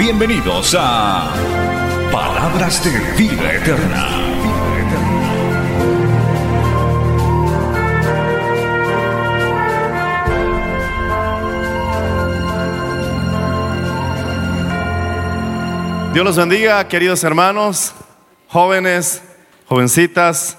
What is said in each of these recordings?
Bienvenidos a Palabras de Vida Eterna. Dios los bendiga, queridos hermanos, jóvenes, jovencitas.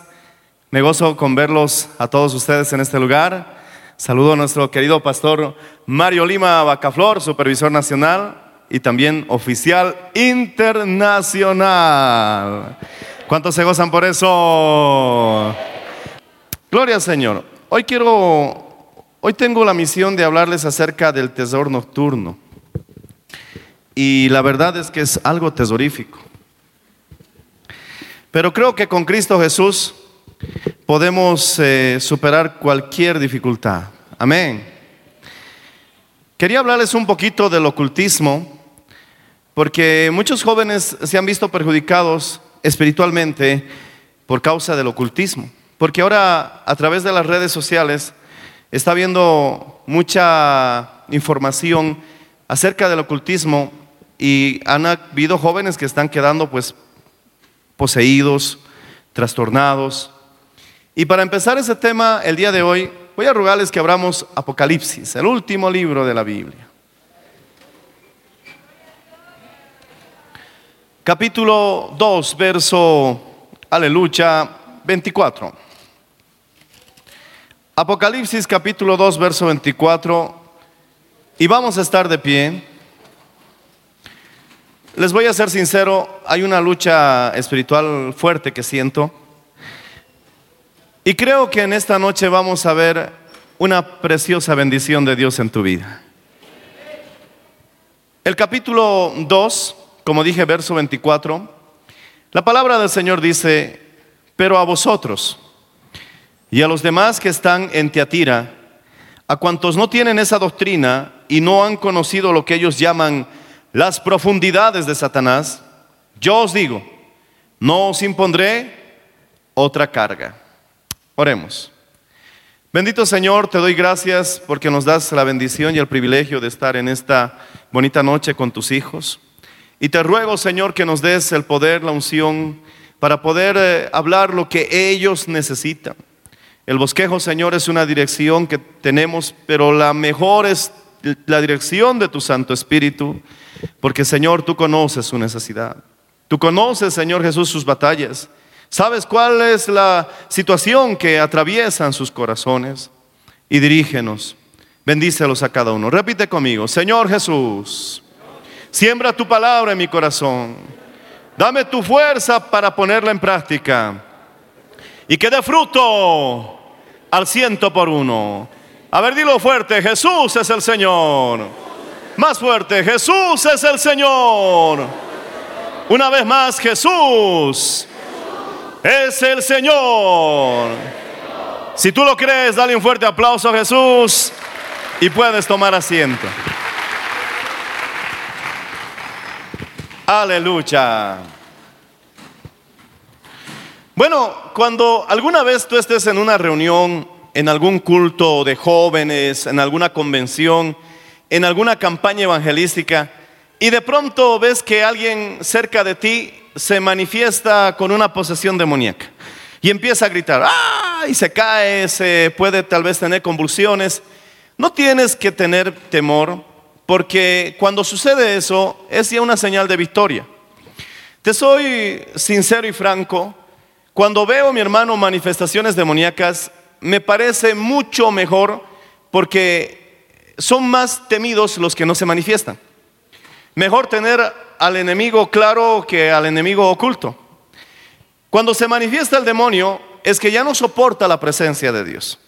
Me gozo con verlos a todos ustedes en este lugar. Saludo a nuestro querido pastor Mario Lima Bacaflor, supervisor nacional y también oficial internacional. ¿Cuántos se gozan por eso? Gloria al Señor. Hoy quiero, hoy tengo la misión de hablarles acerca del tesoro nocturno. Y la verdad es que es algo tesorífico. Pero creo que con Cristo Jesús podemos eh, superar cualquier dificultad. Amén. Quería hablarles un poquito del ocultismo, porque muchos jóvenes se han visto perjudicados espiritualmente por causa del ocultismo. Porque ahora a través de las redes sociales está habiendo mucha información acerca del ocultismo y han habido jóvenes que están quedando pues poseídos, trastornados. Y para empezar ese tema el día de hoy, voy a rogarles que abramos Apocalipsis, el último libro de la Biblia. Capítulo 2, verso, aleluya, 24. Apocalipsis capítulo 2, verso 24. Y vamos a estar de pie. Les voy a ser sincero, hay una lucha espiritual fuerte que siento. Y creo que en esta noche vamos a ver una preciosa bendición de Dios en tu vida. El capítulo 2, como dije, verso 24, la palabra del Señor dice, pero a vosotros y a los demás que están en Teatira, a cuantos no tienen esa doctrina y no han conocido lo que ellos llaman las profundidades de Satanás, yo os digo, no os impondré otra carga. Oremos. Bendito Señor, te doy gracias porque nos das la bendición y el privilegio de estar en esta bonita noche con tus hijos. Y te ruego, Señor, que nos des el poder, la unción, para poder eh, hablar lo que ellos necesitan. El bosquejo, Señor, es una dirección que tenemos, pero la mejor es la dirección de tu Santo Espíritu porque Señor, tú conoces su necesidad. Tú conoces, Señor Jesús, sus batallas. Sabes cuál es la situación que atraviesan sus corazones. Y dirígenos. Bendícelos a cada uno. Repite conmigo. Señor Jesús, siembra tu palabra en mi corazón. Dame tu fuerza para ponerla en práctica. Y que dé fruto al ciento por uno. A ver, dilo fuerte. Jesús es el Señor. Más fuerte, Jesús es el Señor. Una vez más, Jesús es el Señor. Si tú lo crees, dale un fuerte aplauso a Jesús y puedes tomar asiento. Aleluya. Bueno, cuando alguna vez tú estés en una reunión, en algún culto de jóvenes, en alguna convención, en alguna campaña evangelística y de pronto ves que alguien cerca de ti se manifiesta con una posesión demoníaca y empieza a gritar, ¡ah! y se cae, se puede tal vez tener convulsiones. No tienes que tener temor porque cuando sucede eso es ya una señal de victoria. Te soy sincero y franco, cuando veo, mi hermano, manifestaciones demoníacas, me parece mucho mejor porque son más temidos los que no se manifiestan. Mejor tener al enemigo claro que al enemigo oculto. Cuando se manifiesta el demonio es que ya no soporta la presencia de Dios.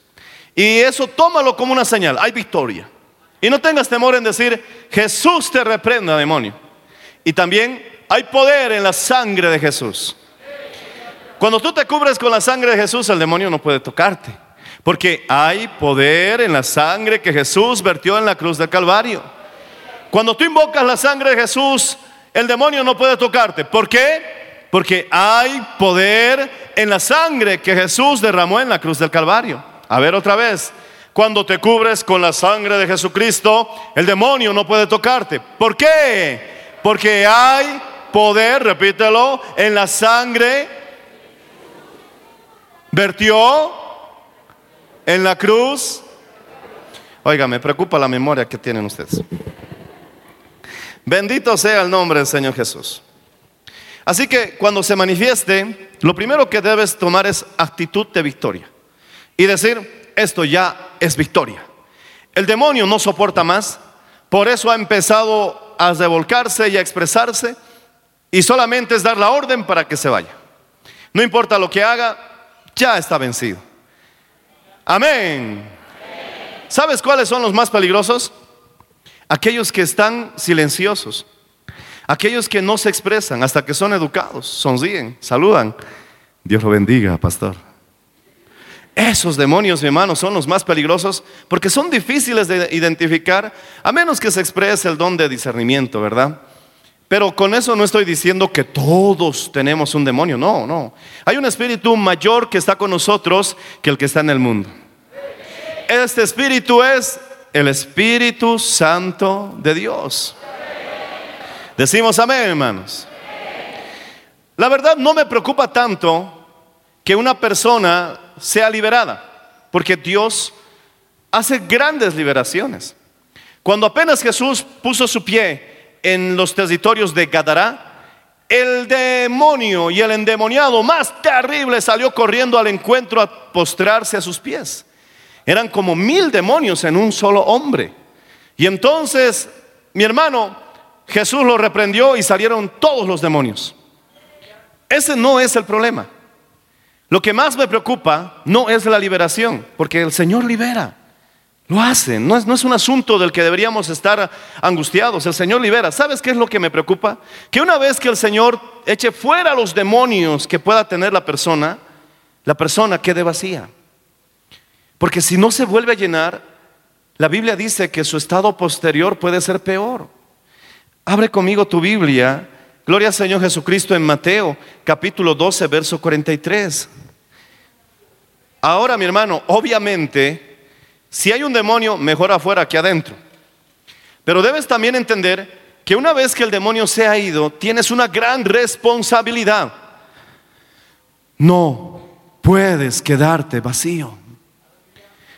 Y eso tómalo como una señal, hay victoria. Y no tengas temor en decir, Jesús te reprenda, demonio. Y también hay poder en la sangre de Jesús. Cuando tú te cubres con la sangre de Jesús, el demonio no puede tocarte. Porque hay poder en la sangre que Jesús vertió en la cruz del Calvario. Cuando tú invocas la sangre de Jesús, el demonio no puede tocarte. ¿Por qué? Porque hay poder en la sangre que Jesús derramó en la cruz del Calvario. A ver otra vez. Cuando te cubres con la sangre de Jesucristo, el demonio no puede tocarte. ¿Por qué? Porque hay poder, repítelo, en la sangre vertió en la cruz. Oiga, me preocupa la memoria que tienen ustedes. Bendito sea el nombre del Señor Jesús. Así que cuando se manifieste, lo primero que debes tomar es actitud de victoria y decir, esto ya es victoria. El demonio no soporta más, por eso ha empezado a revolcarse y a expresarse y solamente es dar la orden para que se vaya. No importa lo que haga, ya está vencido. Amén. ¿Sabes cuáles son los más peligrosos? Aquellos que están silenciosos, aquellos que no se expresan hasta que son educados, sonríen, saludan. Dios lo bendiga, pastor. Esos demonios, mi hermano, son los más peligrosos porque son difíciles de identificar a menos que se exprese el don de discernimiento, ¿verdad? Pero con eso no estoy diciendo que todos tenemos un demonio, no, no. Hay un espíritu mayor que está con nosotros que el que está en el mundo. Este espíritu es el Espíritu Santo de Dios. Decimos amén, hermanos. La verdad no me preocupa tanto que una persona sea liberada, porque Dios hace grandes liberaciones. Cuando apenas Jesús puso su pie en los territorios de Gadará, el demonio y el endemoniado más terrible salió corriendo al encuentro a postrarse a sus pies. Eran como mil demonios en un solo hombre. Y entonces, mi hermano, Jesús lo reprendió y salieron todos los demonios. Ese no es el problema. Lo que más me preocupa no es la liberación, porque el Señor libera. Lo hace, no es, no es un asunto del que deberíamos estar angustiados. El Señor libera. ¿Sabes qué es lo que me preocupa? Que una vez que el Señor eche fuera los demonios que pueda tener la persona, la persona quede vacía. Porque si no se vuelve a llenar, la Biblia dice que su estado posterior puede ser peor. Abre conmigo tu Biblia. Gloria al Señor Jesucristo en Mateo capítulo 12, verso 43. Ahora, mi hermano, obviamente, si hay un demonio, mejor afuera que adentro. Pero debes también entender que una vez que el demonio se ha ido, tienes una gran responsabilidad. No puedes quedarte vacío.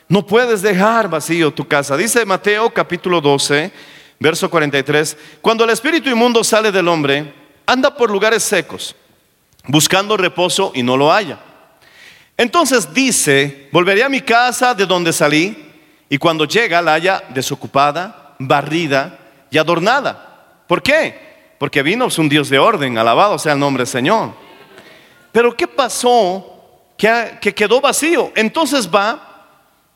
No puedes dejar vacío tu casa. Dice Mateo capítulo 12, verso 43, cuando el espíritu inmundo sale del hombre, anda por lugares secos, buscando reposo y no lo halla. Entonces dice, volveré a mi casa de donde salí y cuando llega la haya desocupada, barrida y adornada. ¿Por qué? Porque vino un Dios de orden, alabado sea el nombre del Señor. Pero ¿qué pasó? Que, que quedó vacío. Entonces va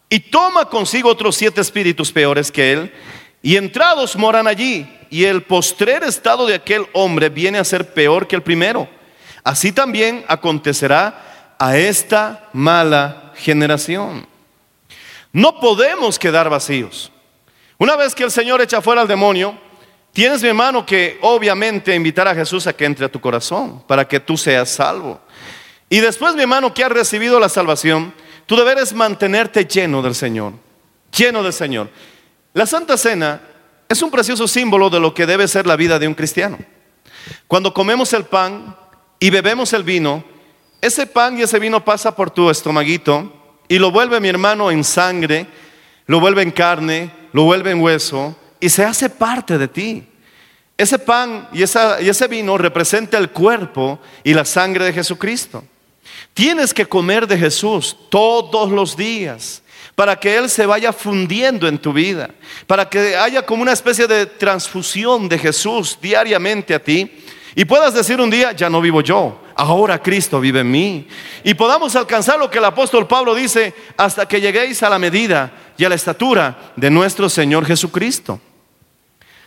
y toma consigo otros siete espíritus peores que él y entrados moran allí. Y el postrer estado de aquel hombre viene a ser peor que el primero. Así también acontecerá a esta mala generación. No podemos quedar vacíos. Una vez que el Señor echa fuera al demonio, tienes, mi hermano, que obviamente invitar a Jesús a que entre a tu corazón para que tú seas salvo. Y después, mi hermano, que has recibido la salvación, tu deber es mantenerte lleno del Señor, lleno del Señor. La Santa Cena es un precioso símbolo de lo que debe ser la vida de un cristiano. Cuando comemos el pan y bebemos el vino, ese pan y ese vino pasa por tu estomaguito y lo vuelve mi hermano en sangre, lo vuelve en carne, lo vuelve en hueso y se hace parte de ti. Ese pan y, ese vino representa el cuerpo y la sangre de Jesucristo. Tienes que comer de Jesús todos los días para que Él se vaya fundiendo en tu vida, para que haya como una especie de transfusión de Jesús diariamente a ti y puedas decir un día, ya no vivo yo, ahora Cristo vive en mí. Y podamos alcanzar lo que el apóstol Pablo dice, hasta que lleguéis a la medida y a la estatura de nuestro Señor Jesucristo.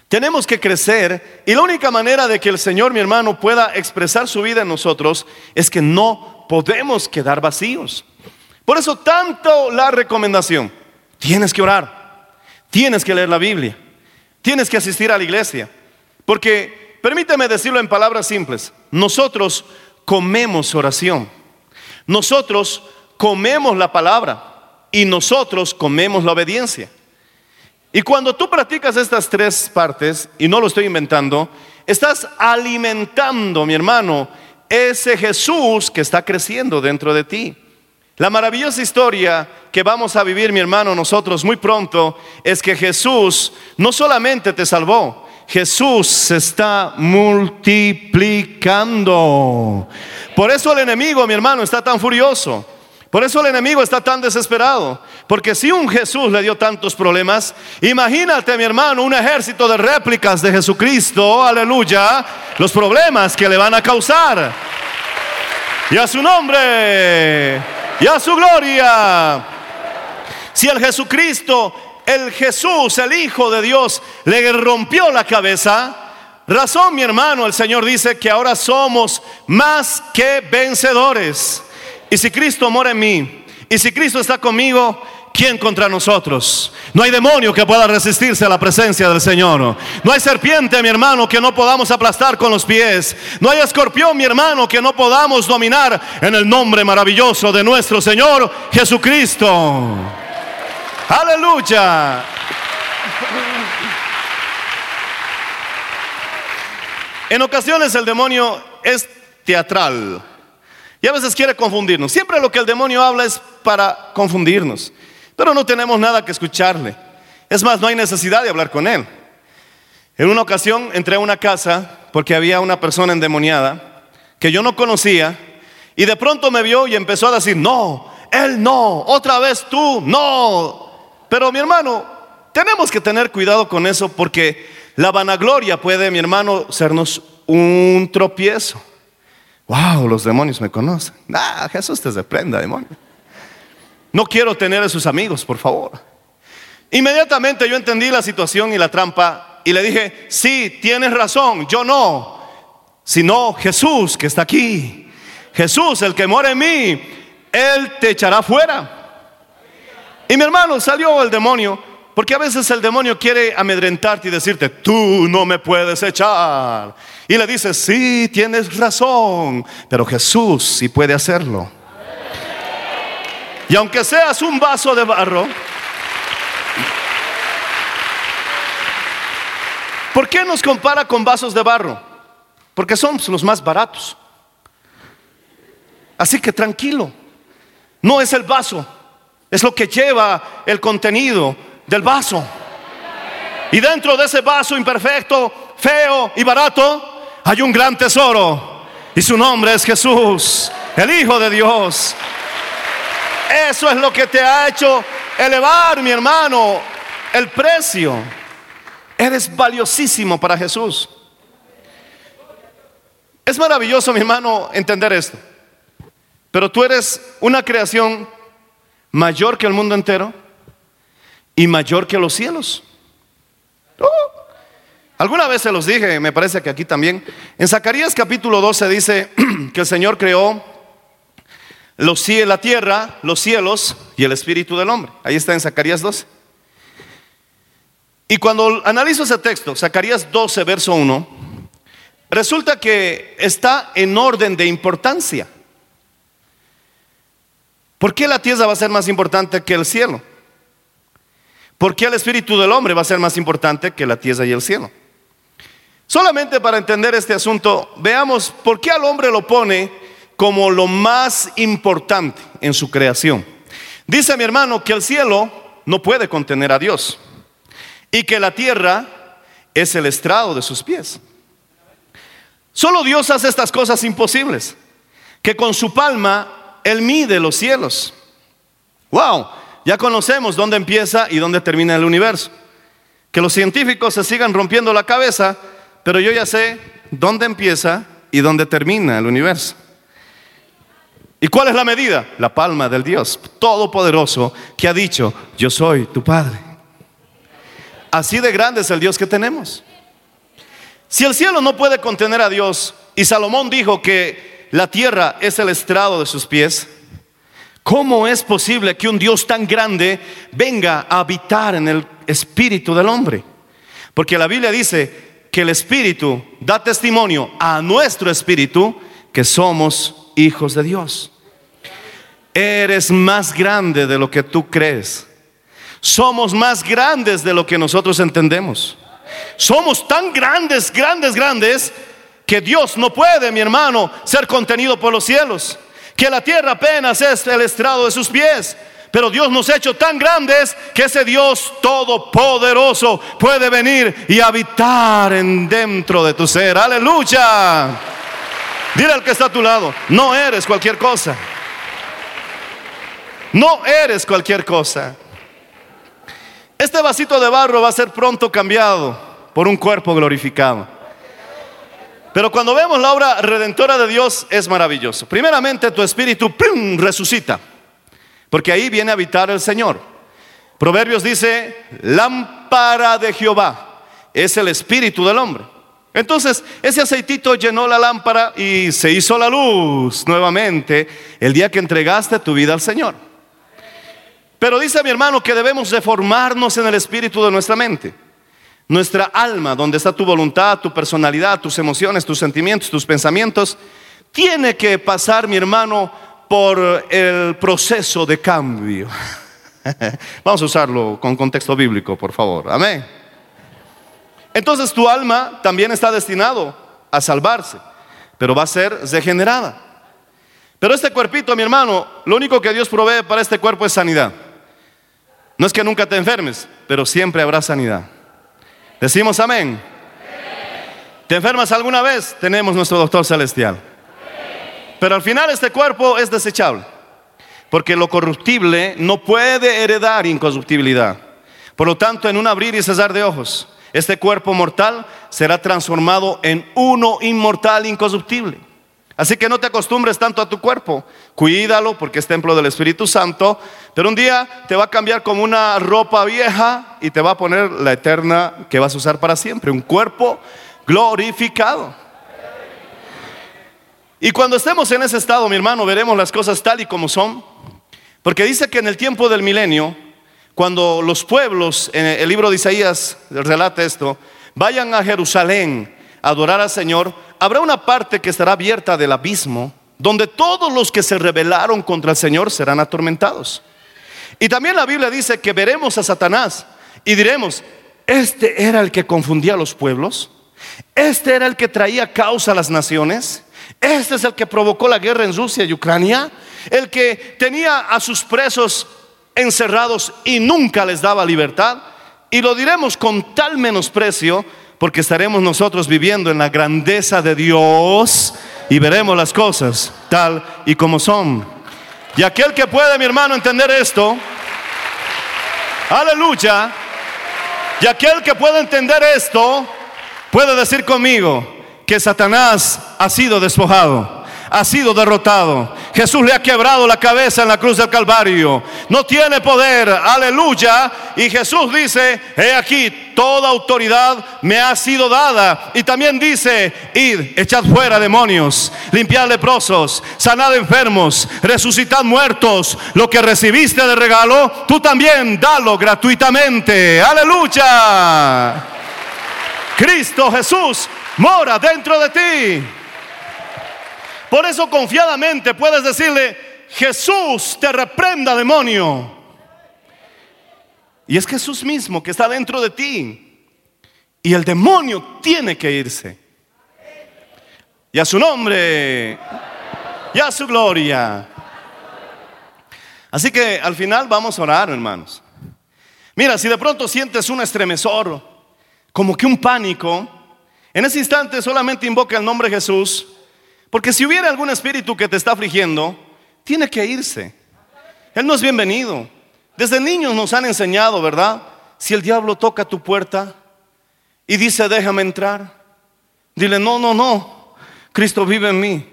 Tenemos que crecer y la única manera de que el Señor, mi hermano, pueda expresar su vida en nosotros es que no podemos quedar vacíos. Por eso tanto la recomendación, tienes que orar, tienes que leer la Biblia, tienes que asistir a la iglesia, porque permíteme decirlo en palabras simples, nosotros comemos oración, nosotros comemos la palabra y nosotros comemos la obediencia. Y cuando tú practicas estas tres partes, y no lo estoy inventando, estás alimentando, mi hermano, ese Jesús que está creciendo dentro de ti. La maravillosa historia que vamos a vivir, mi hermano, nosotros muy pronto, es que Jesús no solamente te salvó, Jesús se está multiplicando. Por eso el enemigo, mi hermano, está tan furioso. Por eso el enemigo está tan desesperado. Porque si un Jesús le dio tantos problemas, imagínate mi hermano un ejército de réplicas de Jesucristo, aleluya, los problemas que le van a causar. Y a su nombre, y a su gloria. Si el Jesucristo, el Jesús, el Hijo de Dios, le rompió la cabeza, razón mi hermano, el Señor dice que ahora somos más que vencedores. Y si Cristo mora en mí, y si Cristo está conmigo, ¿quién contra nosotros? No hay demonio que pueda resistirse a la presencia del Señor. No hay serpiente, mi hermano, que no podamos aplastar con los pies. No hay escorpión, mi hermano, que no podamos dominar en el nombre maravilloso de nuestro Señor Jesucristo. Aleluya. En ocasiones el demonio es teatral. Y a veces quiere confundirnos. Siempre lo que el demonio habla es para confundirnos. Pero no tenemos nada que escucharle. Es más, no hay necesidad de hablar con él. En una ocasión entré a una casa porque había una persona endemoniada que yo no conocía y de pronto me vio y empezó a decir, no, él no, otra vez tú, no. Pero mi hermano, tenemos que tener cuidado con eso porque la vanagloria puede, mi hermano, sernos un tropiezo. Wow, los demonios me conocen. Ah, Jesús te reprenda, demonio. No quiero tener a sus amigos, por favor. Inmediatamente yo entendí la situación y la trampa y le dije, sí, tienes razón, yo no, sino Jesús que está aquí. Jesús, el que mora en mí, Él te echará fuera. Y mi hermano salió el demonio, porque a veces el demonio quiere amedrentarte y decirte, tú no me puedes echar. Y le dices, sí, tienes razón, pero Jesús sí puede hacerlo. Y aunque seas un vaso de barro, ¿por qué nos compara con vasos de barro? Porque son los más baratos. Así que tranquilo, no es el vaso, es lo que lleva el contenido del vaso. Y dentro de ese vaso imperfecto, feo y barato, hay un gran tesoro y su nombre es Jesús, el Hijo de Dios. Eso es lo que te ha hecho elevar, mi hermano, el precio. Eres valiosísimo para Jesús. Es maravilloso, mi hermano, entender esto. Pero tú eres una creación mayor que el mundo entero y mayor que los cielos. Alguna vez se los dije, me parece que aquí también. En Zacarías capítulo 12 dice que el Señor creó los, la tierra, los cielos y el espíritu del hombre. Ahí está en Zacarías 12. Y cuando analizo ese texto, Zacarías 12, verso 1, resulta que está en orden de importancia. ¿Por qué la tierra va a ser más importante que el cielo? ¿Por qué el espíritu del hombre va a ser más importante que la tierra y el cielo? Solamente para entender este asunto, veamos por qué al hombre lo pone como lo más importante en su creación. Dice mi hermano que el cielo no puede contener a Dios y que la tierra es el estrado de sus pies. Solo Dios hace estas cosas imposibles, que con su palma Él mide los cielos. Wow, ya conocemos dónde empieza y dónde termina el universo. Que los científicos se sigan rompiendo la cabeza pero yo ya sé dónde empieza y dónde termina el universo. ¿Y cuál es la medida? La palma del Dios Todopoderoso que ha dicho, yo soy tu Padre. Así de grande es el Dios que tenemos. Si el cielo no puede contener a Dios y Salomón dijo que la tierra es el estrado de sus pies, ¿cómo es posible que un Dios tan grande venga a habitar en el espíritu del hombre? Porque la Biblia dice que el espíritu da testimonio a nuestro espíritu que somos hijos de Dios. Eres más grande de lo que tú crees. Somos más grandes de lo que nosotros entendemos. Somos tan grandes, grandes, grandes, que Dios no puede, mi hermano, ser contenido por los cielos. Que la tierra apenas es el estrado de sus pies. Pero Dios nos ha hecho tan grandes que ese Dios todopoderoso puede venir y habitar en dentro de tu ser. Aleluya. Dile al que está a tu lado, no eres cualquier cosa. No eres cualquier cosa. Este vasito de barro va a ser pronto cambiado por un cuerpo glorificado. Pero cuando vemos la obra redentora de Dios es maravilloso. Primeramente tu espíritu resucita, porque ahí viene a habitar el Señor. Proverbios dice, lámpara de Jehová es el espíritu del hombre. Entonces, ese aceitito llenó la lámpara y se hizo la luz nuevamente el día que entregaste tu vida al Señor. Pero dice mi hermano que debemos reformarnos en el espíritu de nuestra mente. Nuestra alma, donde está tu voluntad, tu personalidad, tus emociones, tus sentimientos, tus pensamientos, tiene que pasar, mi hermano, por el proceso de cambio. Vamos a usarlo con contexto bíblico, por favor. Amén. Entonces tu alma también está destinado a salvarse, pero va a ser degenerada. Pero este cuerpito, mi hermano, lo único que Dios provee para este cuerpo es sanidad. No es que nunca te enfermes, pero siempre habrá sanidad. Decimos amén. ¿Te enfermas alguna vez? Tenemos nuestro doctor celestial. Pero al final este cuerpo es desechable. Porque lo corruptible no puede heredar incorruptibilidad. Por lo tanto, en un abrir y cesar de ojos, este cuerpo mortal será transformado en uno inmortal incorruptible. Así que no te acostumbres tanto a tu cuerpo, cuídalo porque es templo del Espíritu Santo, pero un día te va a cambiar como una ropa vieja y te va a poner la eterna que vas a usar para siempre, un cuerpo glorificado. Y cuando estemos en ese estado, mi hermano, veremos las cosas tal y como son, porque dice que en el tiempo del milenio, cuando los pueblos, en el libro de Isaías relata esto, vayan a Jerusalén adorar al Señor, habrá una parte que estará abierta del abismo, donde todos los que se rebelaron contra el Señor serán atormentados. Y también la Biblia dice que veremos a Satanás y diremos, este era el que confundía a los pueblos, este era el que traía causa a las naciones, este es el que provocó la guerra en Rusia y Ucrania, el que tenía a sus presos encerrados y nunca les daba libertad. Y lo diremos con tal menosprecio porque estaremos nosotros viviendo en la grandeza de Dios y veremos las cosas tal y como son. Y aquel que puede, mi hermano, entender esto, aleluya, y aquel que puede entender esto, puede decir conmigo que Satanás ha sido despojado ha sido derrotado. Jesús le ha quebrado la cabeza en la cruz del Calvario. No tiene poder, aleluya. Y Jesús dice, he aquí, toda autoridad me ha sido dada. Y también dice, id, echad fuera demonios, limpiad leprosos, sanad enfermos, resucitad muertos. Lo que recibiste de regalo, tú también dalo gratuitamente. Aleluya. Cristo Jesús mora dentro de ti. Por eso confiadamente puedes decirle, Jesús te reprenda demonio. Y es Jesús mismo que está dentro de ti. Y el demonio tiene que irse. Y a su nombre. Y a su gloria. Así que al final vamos a orar, hermanos. Mira, si de pronto sientes un estremezor, como que un pánico, en ese instante solamente invoca el nombre de Jesús porque si hubiera algún espíritu que te está afligiendo, tiene que irse. Él no es bienvenido. Desde niños nos han enseñado, ¿verdad? Si el diablo toca tu puerta y dice, déjame entrar, dile, no, no, no, Cristo vive en mí.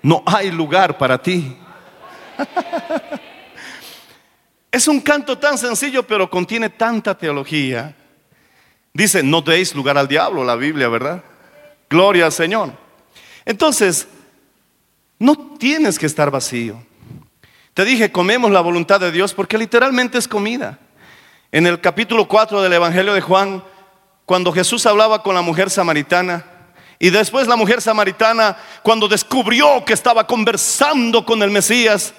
No hay lugar para ti. es un canto tan sencillo, pero contiene tanta teología. Dice, no deis lugar al diablo, la Biblia, ¿verdad? Gloria al Señor. Entonces, no tienes que estar vacío. Te dije, comemos la voluntad de Dios porque literalmente es comida. En el capítulo 4 del Evangelio de Juan, cuando Jesús hablaba con la mujer samaritana, y después la mujer samaritana, cuando descubrió que estaba conversando con el Mesías,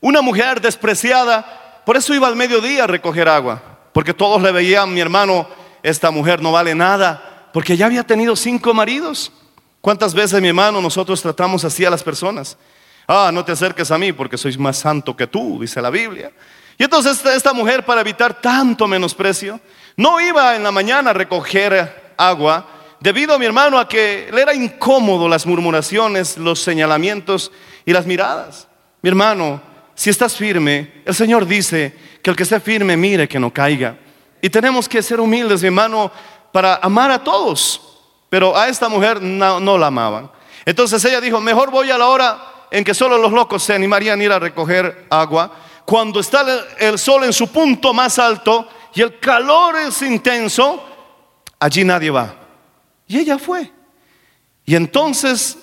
una mujer despreciada, por eso iba al mediodía a recoger agua, porque todos le veían, mi hermano, esta mujer no vale nada, porque ya había tenido cinco maridos. ¿Cuántas veces, mi hermano, nosotros tratamos así a las personas? Ah, no te acerques a mí porque soy más santo que tú, dice la Biblia. Y entonces esta, mujer, para evitar tanto menosprecio, no iba en la mañana a recoger agua, debido, mi hermano, a que le era incómodo las murmuraciones, los señalamientos y las miradas. Mi hermano, si estás firme, el Señor dice que el que esté firme mire que no caiga. Y tenemos que ser humildes, mi hermano, para amar a todos. Pero a esta mujer no, la amaban. Entonces ella dijo, mejor voy a la hora en que solo los locos se animarían a ir a recoger agua, cuando está el sol en su punto más alto y el calor es intenso, allí nadie va. Y ella fue. Y entonces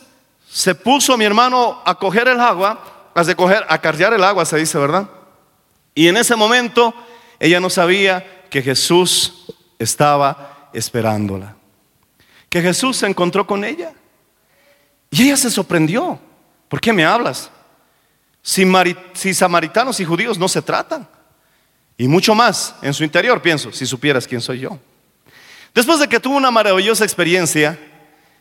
se puso mi hermano a coger el agua, a coger, a cargar el agua, se dice, ¿verdad? Y en ese momento ella no sabía que Jesús estaba esperándola que Jesús se encontró con ella. Y ella se sorprendió. ¿Por qué me hablas? Si, si, samaritanos y judíos no se tratan. Y mucho más en su interior, pienso, si supieras quién soy yo. Después de que tuvo una maravillosa experiencia,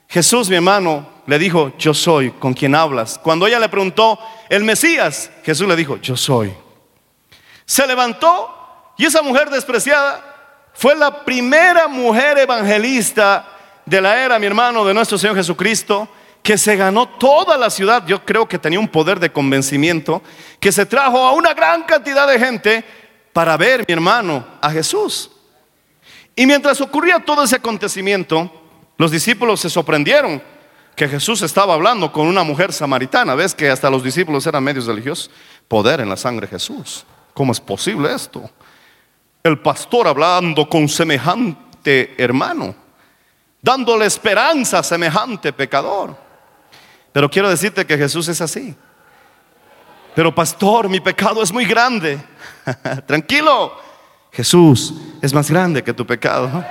Jesús, mi hermano, le dijo, yo soy con quien hablas. Cuando ella le preguntó, el Mesías, Jesús le dijo, yo soy. Se levantó y esa mujer despreciada fue la primera mujer evangelista de la era, mi hermano, de nuestro Señor Jesucristo, que se ganó toda la ciudad, yo creo que tenía un poder de convencimiento, que se trajo a una gran cantidad de gente para ver, mi hermano, a Jesús. Y mientras ocurría todo ese acontecimiento, los discípulos se sorprendieron que Jesús estaba hablando con una mujer samaritana. ¿Ves que hasta los discípulos eran medios religiosos? Poder en la sangre de Jesús. ¿Cómo es posible esto? El pastor hablando con semejante hermano dándole esperanza a semejante pecador. Pero quiero decirte que Jesús es así. Pero pastor, mi pecado es muy grande. Tranquilo, Jesús es más grande que tu pecado.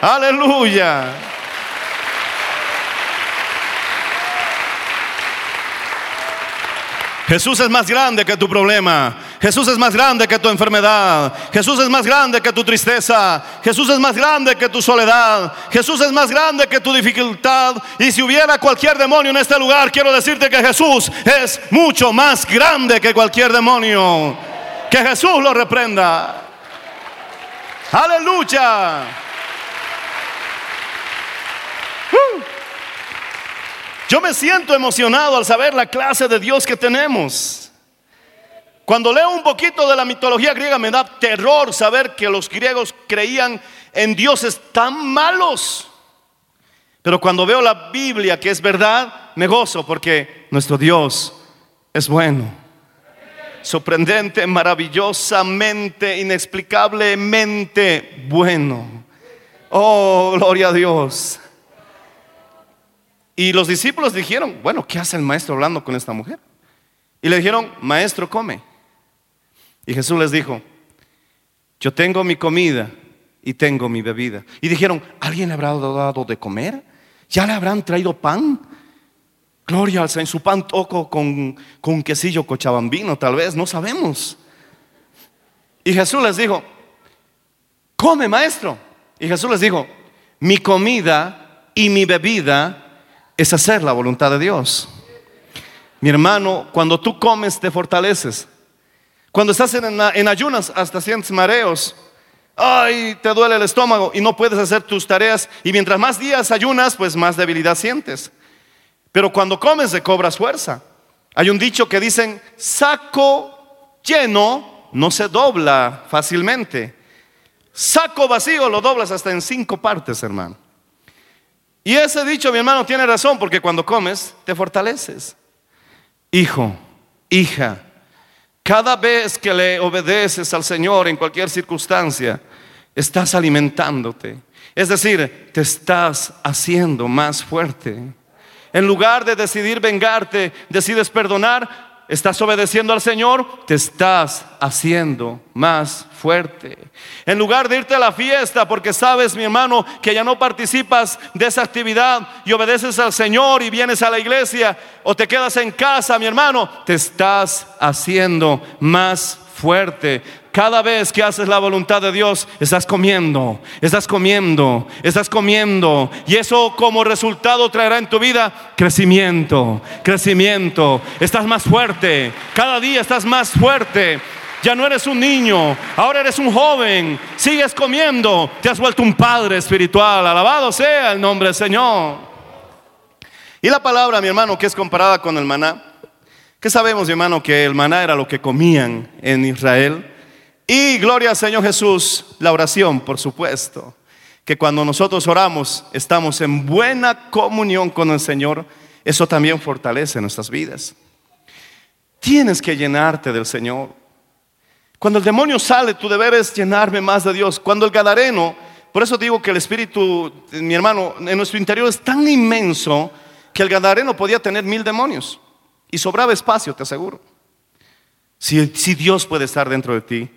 Aleluya. Jesús es más grande que tu problema. Jesús es más grande que tu enfermedad. Jesús es más grande que tu tristeza. Jesús es más grande que tu soledad. Jesús es más grande que tu dificultad. Y si hubiera cualquier demonio en este lugar, quiero decirte que Jesús es mucho más grande que cualquier demonio. Que Jesús lo reprenda. Aleluya. Uh. Yo me siento emocionado al saber la clase de Dios que tenemos. Cuando leo un poquito de la mitología griega me da terror saber que los griegos creían en dioses tan malos. Pero cuando veo la Biblia que es verdad, me gozo porque nuestro Dios es bueno. Sorprendente, maravillosamente, inexplicablemente bueno. Oh, gloria a Dios. Y los discípulos dijeron, bueno, ¿qué hace el maestro hablando con esta mujer? Y le dijeron, maestro, come. Y Jesús les dijo, yo tengo mi comida y tengo mi bebida. Y dijeron, ¿alguien le habrá dado de comer? ¿Ya le habrán traído pan? Gloria al Señor, su pan toco con, con quesillo cochabambino, tal vez, no sabemos. Y Jesús les dijo, come maestro. Y Jesús les dijo, mi comida y mi bebida es hacer la voluntad de Dios. Mi hermano, cuando tú comes te fortaleces. Cuando estás en, ayunas hasta sientes mareos. Ay, te duele el estómago y no puedes hacer tus tareas. Y mientras más días ayunas, pues más debilidad sientes. Pero cuando comes, te cobras fuerza. Hay un dicho que dicen, saco lleno no se dobla fácilmente. Saco vacío lo doblas hasta en cinco partes, hermano. Y ese dicho, mi hermano, tiene razón, porque cuando comes, te fortaleces. Hijo, hija, cada vez que le obedeces al Señor en cualquier circunstancia, estás alimentándote. Es decir, te estás haciendo más fuerte. En lugar de decidir vengarte, decides perdonar, estás obedeciendo al Señor, te estás haciendo más fuerte. En lugar de irte a la fiesta porque sabes, mi hermano, que ya no participas de esa actividad y obedeces al Señor y vienes a la iglesia o te quedas en casa, mi hermano, te estás haciendo más fuerte. Cada vez que haces la voluntad de Dios, estás comiendo, estás comiendo, estás comiendo. Y eso como resultado traerá en tu vida crecimiento, crecimiento. Estás más fuerte, cada día estás más fuerte. Ya no eres un niño, ahora eres un joven. Sigues comiendo, te has vuelto un padre espiritual. Alabado sea el nombre del Señor. Y la palabra, mi hermano, que es comparada con el maná. ¿Qué sabemos, mi hermano? Que el maná era lo que comían en Israel. Y gloria al Señor Jesús, la oración, por supuesto. Que cuando nosotros oramos, estamos en buena comunión con el Señor. Eso también fortalece nuestras vidas. Tienes que llenarte del Señor. Cuando el demonio sale, tu deber es llenarme más de Dios. Cuando el gadareno, por eso digo que el espíritu, mi hermano, en nuestro interior es tan inmenso que el gadareno podía tener mil demonios y sobraba espacio, te aseguro. Si, si Dios puede estar dentro de ti,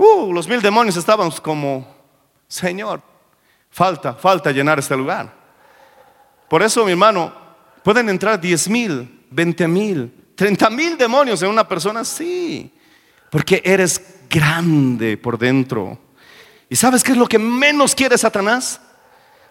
Uh, los mil demonios estaban como, Señor, falta, falta llenar este lugar. Por eso, mi hermano, pueden entrar diez mil, veinte mil, treinta mil demonios en una persona, sí, porque eres grande por dentro. ¿Y sabes qué es lo que menos quiere Satanás?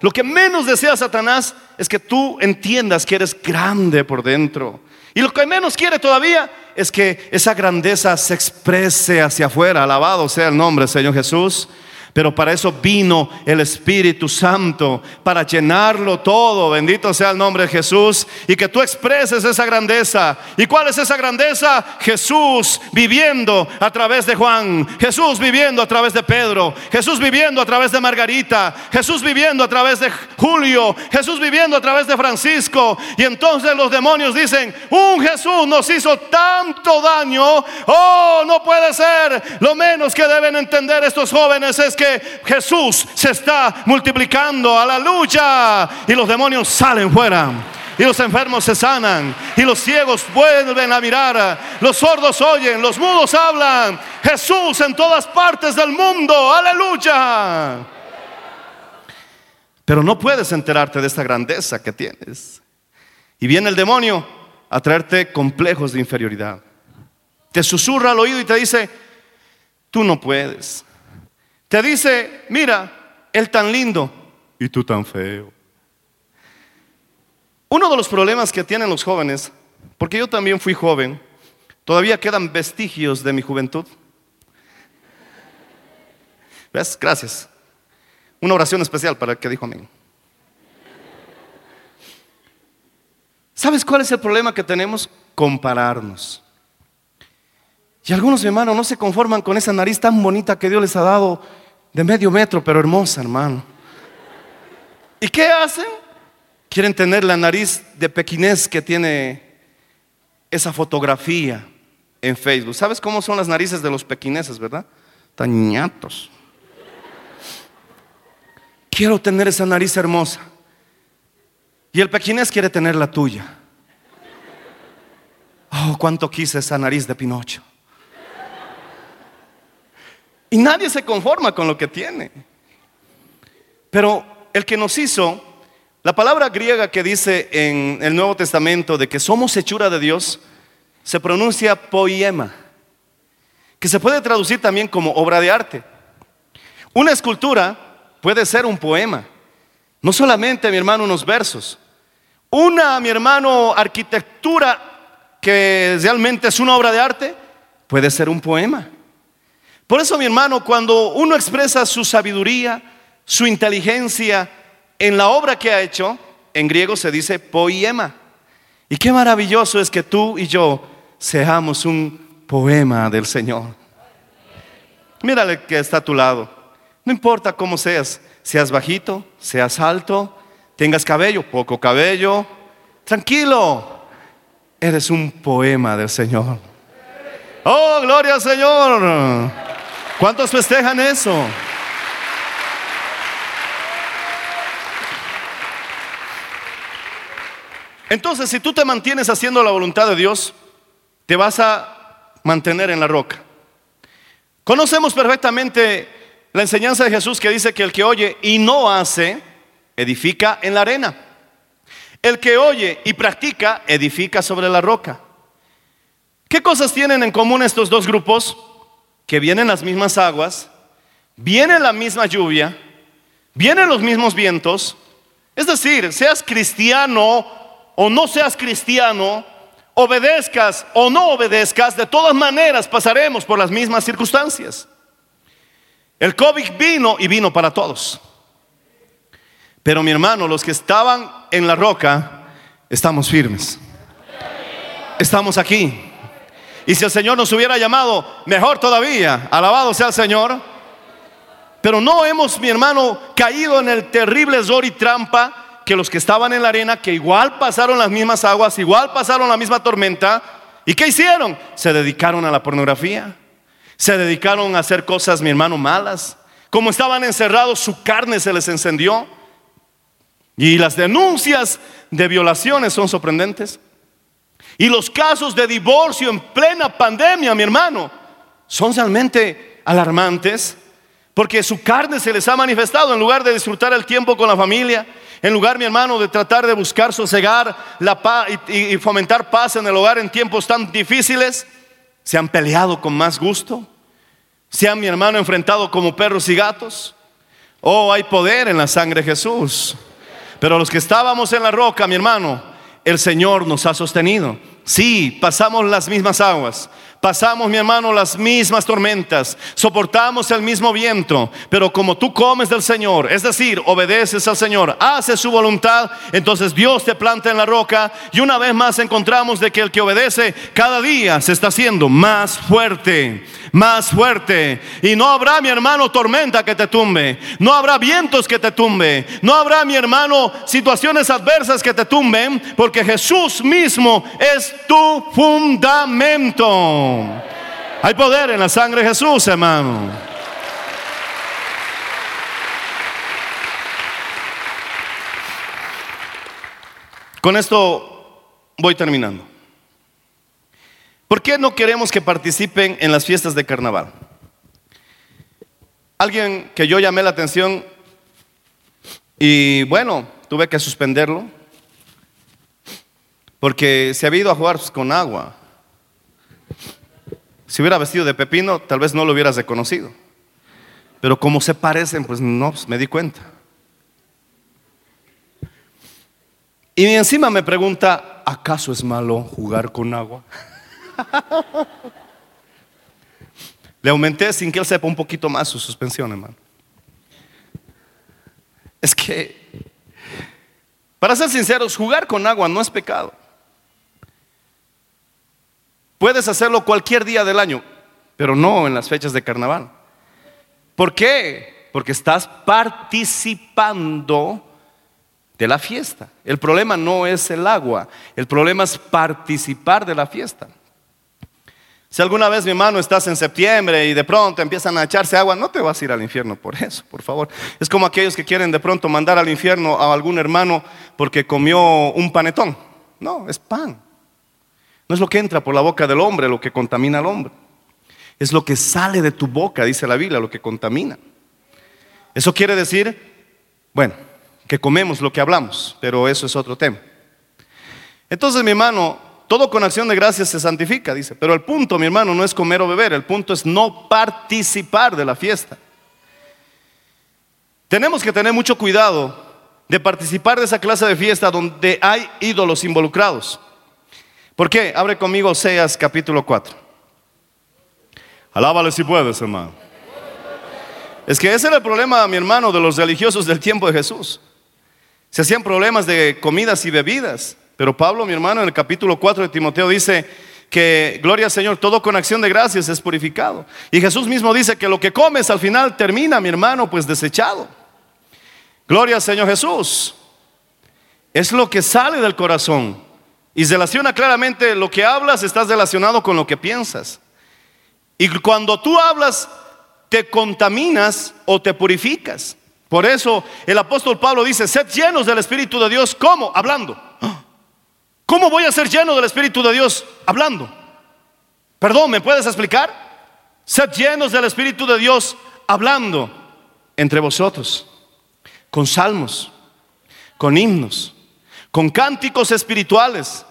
Lo que menos desea Satanás es que tú entiendas que eres grande por dentro. Y lo que menos quiere todavía es que esa grandeza se exprese hacia afuera. Alabado sea el nombre, Señor Jesús. Pero para eso vino el Espíritu Santo, para llenarlo todo. Bendito sea el nombre de Jesús. Y que tú expreses esa grandeza. ¿Y cuál es esa grandeza? Jesús viviendo a través de Juan. Jesús viviendo a través de Pedro. Jesús viviendo a través de Margarita. Jesús viviendo a través de Julio. Jesús viviendo a través de Francisco. Y entonces los demonios dicen, un Jesús nos hizo tanto daño. Oh, no puede ser. Lo menos que deben entender estos jóvenes es que Jesús se está multiplicando, aleluya. Y los demonios salen fuera. Y los enfermos se sanan. Y los ciegos vuelven a mirar. Los sordos oyen. Los mudos hablan. Jesús en todas partes del mundo. Aleluya. Pero no puedes enterarte de esta grandeza que tienes. Y viene el demonio a traerte complejos de inferioridad. Te susurra al oído y te dice, tú no puedes. Te dice, mira, él tan lindo y tú tan feo. Uno de los problemas que tienen los jóvenes, porque yo también fui joven, todavía quedan vestigios de mi juventud. ¿Ves? Gracias. Una oración especial para el que dijo amén. ¿Sabes cuál es el problema que tenemos? Compararnos. Y algunos hermanos no se conforman con esa nariz tan bonita que Dios les ha dado de medio metro, pero hermosa, hermano. ¿Y qué hacen? Quieren tener la nariz de pequinés que tiene esa fotografía en Facebook. ¿Sabes cómo son las narices de los pequineses, verdad? Tañatos. Quiero tener esa nariz hermosa. Y el pequinés quiere tener la tuya. Oh, cuánto quise esa nariz de Pinocho. Y nadie se conforma con lo que tiene. Pero el que nos hizo, la palabra griega que dice en el Nuevo Testamento de que somos hechura de Dios, se pronuncia poema, que se puede traducir también como obra de arte. Una escultura puede ser un poema, no solamente, mi hermano, unos versos. Una, mi hermano, arquitectura que realmente es una obra de arte, puede ser un poema. Por eso, mi hermano, cuando uno expresa su sabiduría, su inteligencia en la obra que ha hecho, en griego se dice poema. Y qué maravilloso es que tú y yo seamos un poema del Señor. Mírale que está a tu lado. No importa cómo seas, seas bajito, seas alto, tengas cabello, poco cabello, tranquilo. Eres un poema del Señor. Oh, gloria al Señor. ¿Cuántos festejan eso? Entonces, si tú te mantienes haciendo la voluntad de Dios, te vas a mantener en la roca. Conocemos perfectamente la enseñanza de Jesús que dice que el que oye y no hace, edifica en la arena. El que oye y practica, edifica sobre la roca. ¿Qué cosas tienen en común estos dos grupos? Que vienen las mismas aguas, viene la misma lluvia, vienen los mismos vientos. Es decir, seas cristiano o no seas cristiano, obedezcas o no obedezcas, de todas maneras pasaremos por las mismas circunstancias. El COVID vino y vino para todos. Pero mi hermano, los que estaban en la roca, estamos firmes. Estamos aquí. Y si el Señor nos hubiera llamado, mejor todavía, alabado sea el Señor. Pero no hemos, mi hermano, caído en el terrible zor y trampa que los que estaban en la arena, que igual pasaron las mismas aguas, igual pasaron la misma tormenta. ¿Y qué hicieron? Se dedicaron a la pornografía. Se dedicaron a hacer cosas, mi hermano, malas. Como estaban encerrados, su carne se les encendió. Y las denuncias de violaciones son sorprendentes. Y los casos de divorcio en plena pandemia, mi hermano, son realmente alarmantes. Porque su carne se les ha manifestado en lugar de disfrutar el tiempo con la familia, en lugar, mi hermano, de tratar de buscar sosegar la paz y, y fomentar paz en el hogar en tiempos tan difíciles se han peleado con más gusto, se han, mi hermano, enfrentado como perros y gatos. Oh, hay poder en la sangre de Jesús. Pero los que estábamos en la roca, mi hermano, el Señor nos ha sostenido. Sí, pasamos las mismas aguas, Pasamos, mi hermano, las mismas tormentas, soportamos el mismo viento, pero como tú comes del Señor, es decir, obedeces al Señor, haces su voluntad, entonces Dios te planta en la roca y una vez más encontramos de que el que obedece cada día se está haciendo más fuerte, más fuerte. Y no habrá, mi hermano, tormenta que te tumbe, no habrá vientos que te tumbe, no habrá, mi hermano, situaciones adversas que te tumben, porque Jesús mismo es tu fundamento. Hay poder en la sangre de Jesús, hermano. Con esto voy terminando. ¿Por qué no queremos que participen en las fiestas de carnaval? Alguien que yo llamé la atención y bueno, tuve que suspenderlo porque se había ido a jugar con agua. Si hubiera vestido de pepino, tal vez no lo hubieras reconocido. Pero como se parecen, pues no, pues me di cuenta. Y encima me pregunta, ¿acaso es malo jugar con agua? Le aumenté sin que él sepa un poquito más su suspensión, hermano. Es que, para ser sinceros, jugar con agua no es pecado. Puedes hacerlo cualquier día del año, pero no en las fechas de carnaval. ¿Por qué? Porque estás participando de la fiesta. El problema no es el agua, el problema es participar de la fiesta. Si alguna vez, mi hermano, estás en septiembre y de pronto empiezan a echarse agua, no te vas a ir al infierno por eso, por favor. Es como aquellos que quieren de pronto mandar al infierno a algún hermano porque comió un panetón. No, es pan. No es lo que entra por la boca del hombre lo que contamina al hombre. Es lo que sale de tu boca, dice la Biblia, lo que contamina. Eso quiere decir, bueno, que comemos lo que hablamos, pero eso es otro tema. Entonces, mi hermano, todo con acción de gracias se santifica, dice. Pero el punto, mi hermano, no es comer o beber, el punto es no participar de la fiesta. Tenemos que tener mucho cuidado de participar de esa clase de fiesta donde hay ídolos involucrados. ¿Por qué? Abre conmigo Oseas capítulo 4. Alábale si puedes, hermano. Es que ese era el problema, mi hermano, de los religiosos del tiempo de Jesús. Se hacían problemas de comidas y bebidas. Pero Pablo, mi hermano, en el capítulo 4 de Timoteo dice que, gloria al Señor, todo con acción de gracias es purificado. Y Jesús mismo dice que lo que comes al final termina, mi hermano, pues desechado. Gloria al Señor Jesús. Es lo que sale del corazón. Y relaciona claramente lo que hablas, estás relacionado con lo que piensas. Y cuando tú hablas, te contaminas o te purificas. Por eso el apóstol Pablo dice, sed llenos del Espíritu de Dios. ¿Cómo? Hablando. ¿Cómo voy a ser lleno del Espíritu de Dios hablando? Perdón, ¿me puedes explicar? Sed llenos del Espíritu de Dios hablando entre vosotros, con salmos, con himnos, con cánticos espirituales,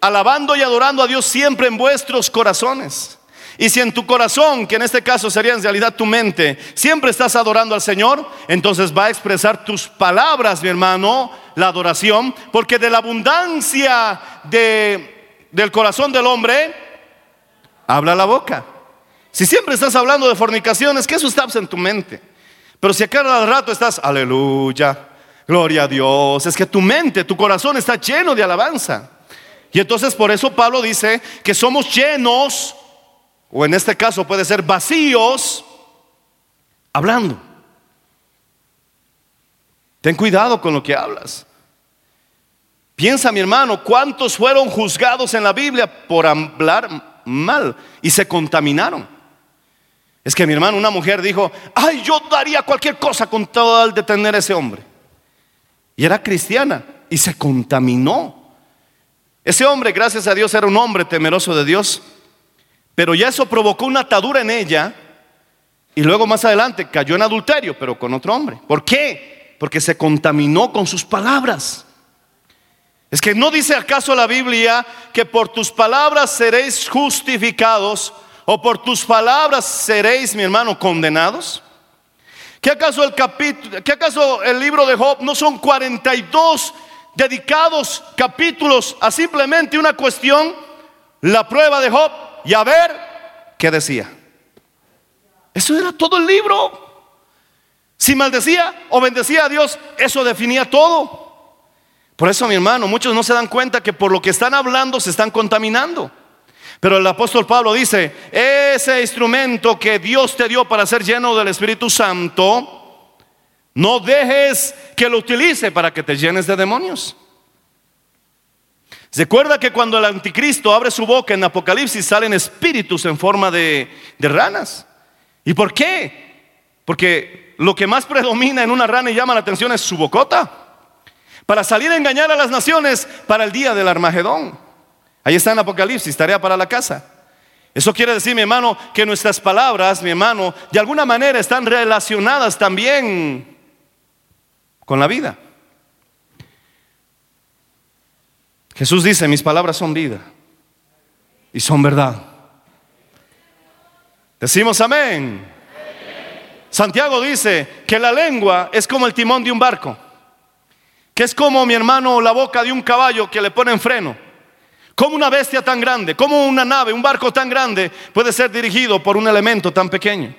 alabando y adorando a Dios siempre en vuestros corazones. Y si en tu corazón, que en este caso sería en realidad tu mente, siempre estás adorando al Señor, entonces va a expresar tus palabras, mi hermano, la adoración, porque de la abundancia de, del corazón del hombre, habla la boca. Si siempre estás hablando de fornicaciones, que eso está en tu mente. Pero si a cada rato estás, aleluya, gloria a Dios, es que tu mente, tu corazón está lleno de alabanza. Y entonces por eso Pablo dice que somos llenos, o en este caso puede ser vacíos, hablando. Ten cuidado con lo que hablas. Piensa mi hermano, ¿cuántos fueron juzgados en la Biblia por hablar mal y se contaminaron? Es que mi hermano, una mujer dijo, ay, yo daría cualquier cosa con tal de tener ese hombre. Y era cristiana y se contaminó. Ese hombre, gracias a Dios, era un hombre temeroso de Dios. Pero ya eso provocó una atadura en ella. Y luego más adelante cayó en adulterio, pero con otro hombre. ¿Por qué? Porque se contaminó con sus palabras. Es que no dice acaso la Biblia que por tus palabras seréis justificados o por tus palabras seréis, mi hermano, condenados. ¿Qué acaso el capítulo, qué acaso el libro de Job no son 42 dedicados capítulos a simplemente una cuestión, la prueba de Job y a ver qué decía? Eso era todo el libro. Si maldecía o bendecía a Dios, eso definía todo. Por eso, mi hermano, muchos no se dan cuenta que por lo que están hablando se están contaminando. Pero el apóstol Pablo dice, ese instrumento que Dios te dio para ser lleno del Espíritu Santo, no dejes que lo utilice para que te llenes de demonios. Recuerda que cuando el anticristo abre su boca en Apocalipsis salen espíritus en forma de, de ranas. ¿Y por qué? Porque lo que más predomina en una rana y llama la atención es su bocota. Para salir a engañar a las naciones para el día del Armagedón. Ahí está en Apocalipsis, tarea para la casa. Eso quiere decir, mi hermano, que nuestras palabras, mi hermano, de alguna manera están relacionadas también con la vida. Jesús dice, mis palabras son vida y son verdad. Decimos amén. Santiago dice que la lengua es como el timón de un barco, que es como mi hermano la boca de un caballo que le ponen freno. Como una bestia tan grande, como una nave, un barco tan grande puede ser dirigido por un elemento tan pequeño.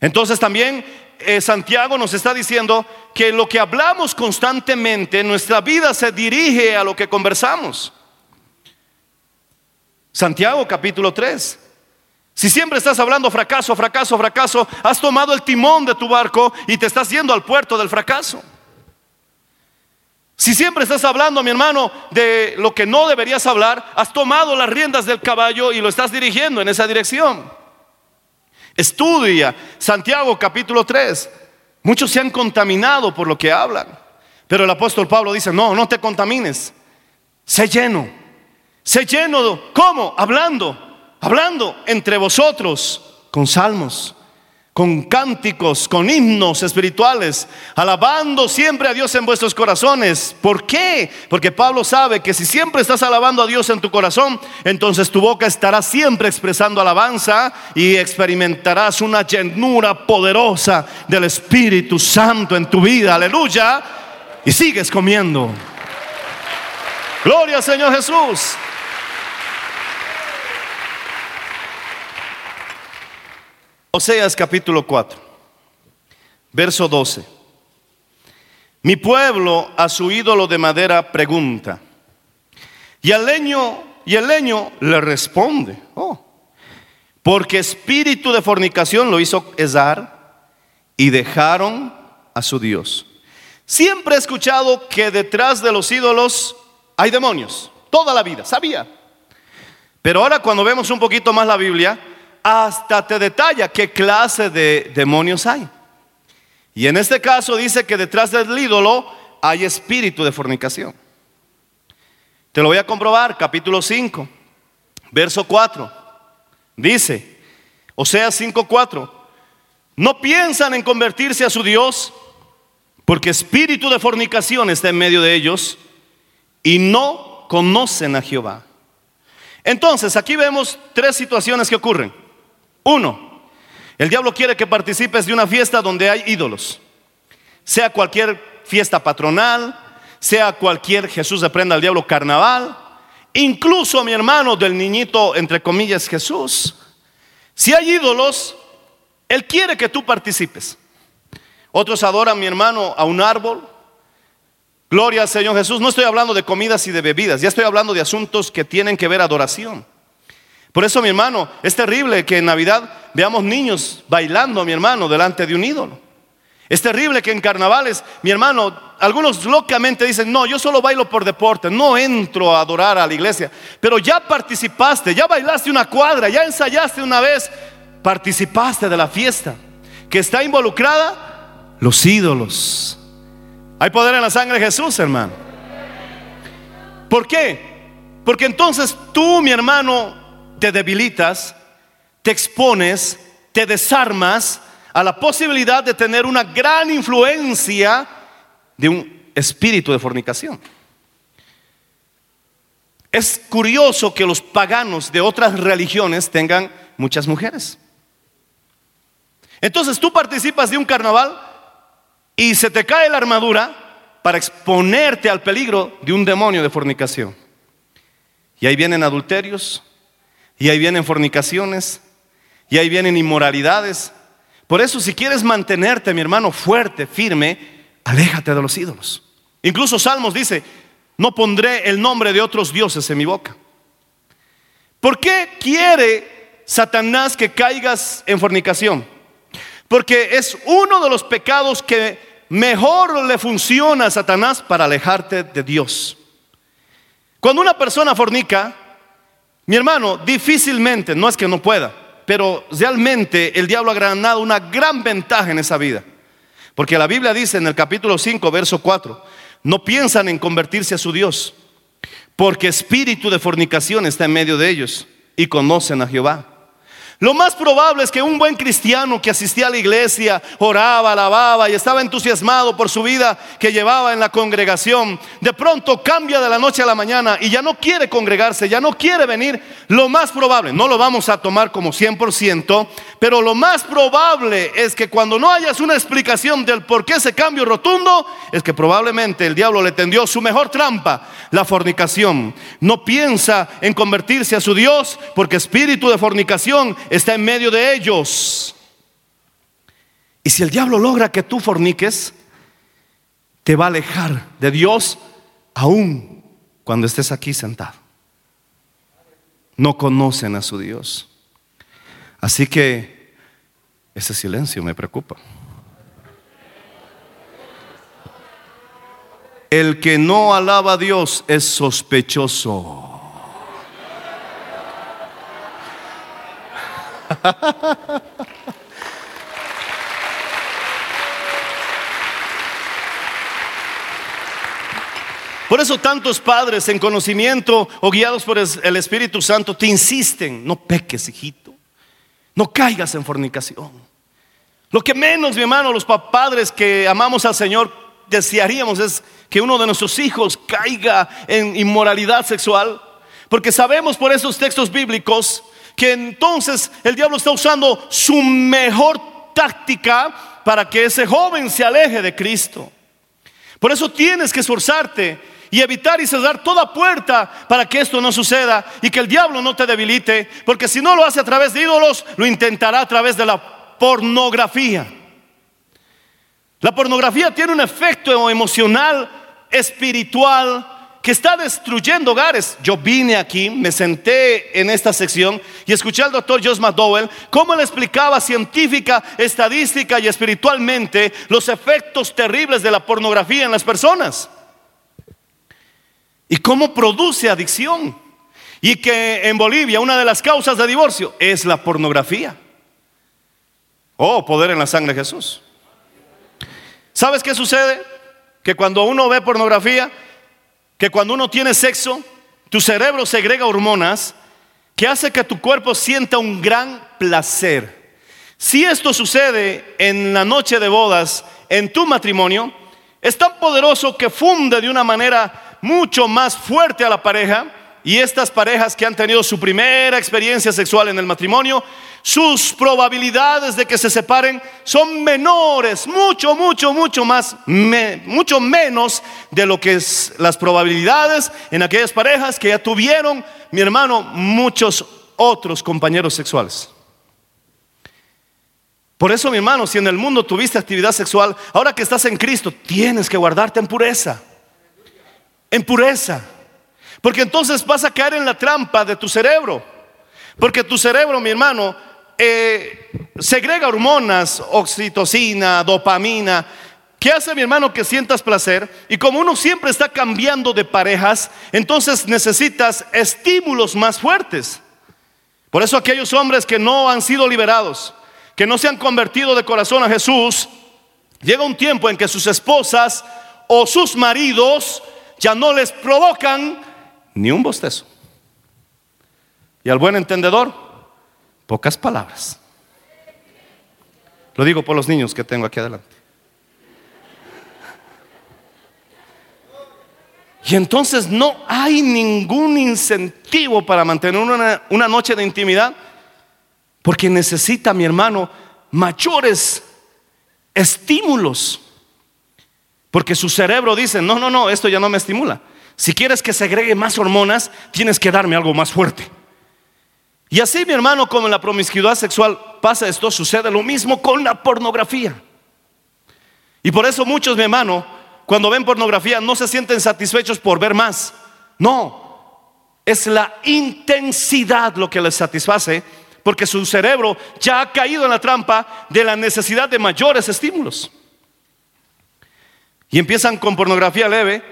Entonces también eh, Santiago nos está diciendo que lo que hablamos constantemente, nuestra vida se dirige a lo que conversamos. Santiago capítulo 3. Si siempre estás hablando fracaso, fracaso, fracaso, has tomado el timón de tu barco y te estás yendo al puerto del fracaso. Si siempre estás hablando, mi hermano, de lo que no deberías hablar, has tomado las riendas del caballo y lo estás dirigiendo en esa dirección. Estudia Santiago capítulo 3. Muchos se han contaminado por lo que hablan. Pero el apóstol Pablo dice, no, no te contamines. Sé lleno. Sé lleno. ¿Cómo? Hablando. Hablando entre vosotros con salmos con cánticos, con himnos espirituales, alabando siempre a Dios en vuestros corazones. ¿Por qué? Porque Pablo sabe que si siempre estás alabando a Dios en tu corazón, entonces tu boca estará siempre expresando alabanza y experimentarás una llenura poderosa del Espíritu Santo en tu vida. Aleluya. Y sigues comiendo. Gloria al Señor Jesús. Oseas capítulo 4, verso 12. Mi pueblo a su ídolo de madera pregunta. Y el leño, y el leño le responde. Oh, porque espíritu de fornicación lo hizo Esar y dejaron a su Dios. Siempre he escuchado que detrás de los ídolos hay demonios, toda la vida, sabía. Pero ahora cuando vemos un poquito más la Biblia, hasta te detalla qué clase de demonios hay. Y en este caso dice que detrás del ídolo hay espíritu de fornicación. Te lo voy a comprobar, capítulo 5, verso 4. Dice, o sea, 5.4, no piensan en convertirse a su Dios, porque espíritu de fornicación está en medio de ellos y no conocen a Jehová. Entonces, aquí vemos tres situaciones que ocurren. Uno, el diablo quiere que participes de una fiesta donde hay ídolos, sea cualquier fiesta patronal, sea cualquier Jesús de prenda al diablo carnaval, incluso mi hermano del niñito, entre comillas, Jesús. Si hay ídolos, Él quiere que tú participes. Otros adoran, mi hermano, a un árbol. Gloria al Señor Jesús. No estoy hablando de comidas y de bebidas, ya estoy hablando de asuntos que tienen que ver adoración. Por eso, mi hermano, es terrible que en Navidad veamos niños bailando, mi hermano, delante de un ídolo. Es terrible que en carnavales, mi hermano, algunos locamente dicen, no, yo solo bailo por deporte, no entro a adorar a la iglesia. Pero ya participaste, ya bailaste una cuadra, ya ensayaste una vez, participaste de la fiesta. Que está involucrada los ídolos. Hay poder en la sangre de Jesús, hermano. ¿Por qué? Porque entonces tú, mi hermano, te debilitas, te expones, te desarmas a la posibilidad de tener una gran influencia de un espíritu de fornicación. Es curioso que los paganos de otras religiones tengan muchas mujeres. Entonces tú participas de un carnaval y se te cae la armadura para exponerte al peligro de un demonio de fornicación. Y ahí vienen adulterios, y ahí vienen fornicaciones, y ahí vienen inmoralidades, por eso si quieres mantenerte, mi hermano, fuerte, firme, aléjate de los ídolos. Incluso Salmos dice, no pondré el nombre de otros dioses en mi boca. ¿Por qué quiere Satanás que caigas en fornicación? Porque es uno de los pecados que mejor le funciona a Satanás para alejarte de Dios. Cuando una persona fornica, mi hermano, difícilmente, no es que no pueda, pero realmente el diablo ha ganado una gran ventaja en esa vida. Porque la Biblia dice en el capítulo 5, verso 4, no piensan en convertirse a su Dios, porque espíritu de fornicación está en medio de ellos y conocen a Jehová. Lo más probable es que un buen cristiano que asistía a la iglesia, oraba, alababa y estaba entusiasmado por su vida que llevaba en la congregación, de pronto cambia de la noche a la mañana y ya no quiere congregarse, ya no quiere venir. Lo más probable, no lo vamos a tomar como 100%, pero lo más probable es que cuando no hayas una explicación del por qué ese cambio rotundo, es que probablemente el diablo le tendió su mejor trampa, la fornicación. No piensa en convertirse a su Dios porque espíritu de fornicación está en medio de ellos. Y si el diablo logra que tú forniques, te va a alejar de Dios aún cuando estés aquí sentado. No conocen a su Dios. Así que ese silencio me preocupa. El que no alaba a Dios es sospechoso. Por eso tantos padres en conocimiento o guiados por el Espíritu Santo te insisten, no peques, hijito, no caigas en fornicación. Lo que menos, mi hermano, los padres que amamos al Señor desearíamos es que uno de nuestros hijos caiga en inmoralidad sexual, porque sabemos por esos textos bíblicos que entonces el diablo está usando su mejor táctica para que ese joven se aleje de Cristo. Por eso tienes que esforzarte y evitar y cerrar toda puerta para que esto no suceda y que el diablo no te debilite, porque si no lo hace a través de ídolos, lo intentará a través de la pornografía. La pornografía tiene un efecto emocional, espiritual, que está destruyendo hogares. Yo vine aquí, me senté en esta sección y escuché al doctor Josh McDowell cómo él explicaba científica, estadística y espiritualmente los efectos terribles de la pornografía en las personas. Y cómo produce adicción. Y que en Bolivia una de las causas de divorcio es la pornografía. Oh, poder en la sangre de Jesús. ¿Sabes qué sucede? Que cuando uno ve pornografía, que cuando uno tiene sexo, tu cerebro segrega hormonas que hace que tu cuerpo sienta un gran placer. Si esto sucede en la noche de bodas, en tu matrimonio, es tan poderoso que funde de una manera mucho más fuerte a la pareja y estas parejas que han tenido su primera experiencia sexual en el matrimonio, sus probabilidades de que se separen son menores, mucho, mucho, mucho más, mucho menos de lo que es las probabilidades en aquellas parejas que ya tuvieron, mi hermano, muchos otros compañeros sexuales. Por eso, mi hermano, si en el mundo tuviste actividad sexual, ahora que estás en Cristo, tienes que guardarte en pureza. En pureza. Porque entonces vas a caer en la trampa de tu cerebro. Porque tu cerebro, mi hermano, eh, segrega hormonas, oxitocina, dopamina, ¿Qué hace mi hermano que sientas placer? Y como uno siempre está cambiando de parejas, entonces necesitas estímulos más fuertes. Por eso aquellos hombres que no han sido liberados, que no se han convertido de corazón a Jesús, llega un tiempo en que sus esposas o sus maridos ya no les provocan ni un bostezo. Y al buen entendedor, pocas palabras. Lo digo por los niños que tengo aquí adelante. Y entonces no hay ningún incentivo para mantener una, una, noche de intimidad, porque necesita, mi hermano, mayores estímulos. Porque su cerebro dice, no, no, no, esto ya no me estimula. Si quieres que segregue más hormonas, tienes que darme algo más fuerte. Y así, mi hermano, como en la promiscuidad sexual pasa esto, sucede lo mismo con la pornografía. Y por eso muchos, mi hermano, cuando ven pornografía no se sienten satisfechos por ver más. No, es la intensidad lo que les satisface, porque su cerebro ya ha caído en la trampa de la necesidad de mayores estímulos. Y empiezan con pornografía leve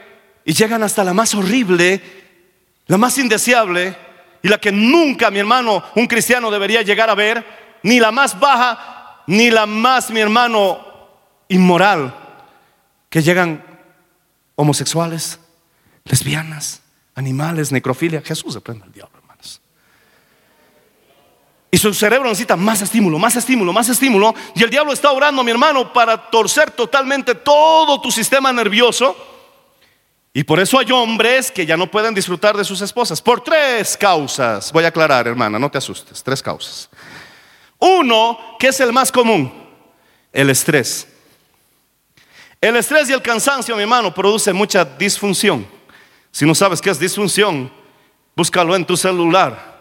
y llegan hasta la más horrible, la más indeseable y la que nunca, mi hermano, un cristiano debería llegar a ver, ni la más baja, ni la más, mi hermano, inmoral, que llegan homosexuales, lesbianas, animales, necrofilia. Jesús se prende al diablo. Y su cerebro necesita más estímulo, más estímulo, más estímulo. Y el diablo está orando, mi hermano, para torcer totalmente todo tu sistema nervioso y por eso hay hombres que ya no pueden disfrutar de sus esposas. Por tres causas. Voy a aclarar, hermana, no te asustes. Tres causas. Uno, que es el más común, el estrés. El estrés y el cansancio, mi hermano, produce mucha disfunción. Si no sabes qué es disfunción, búscalo en tu celular.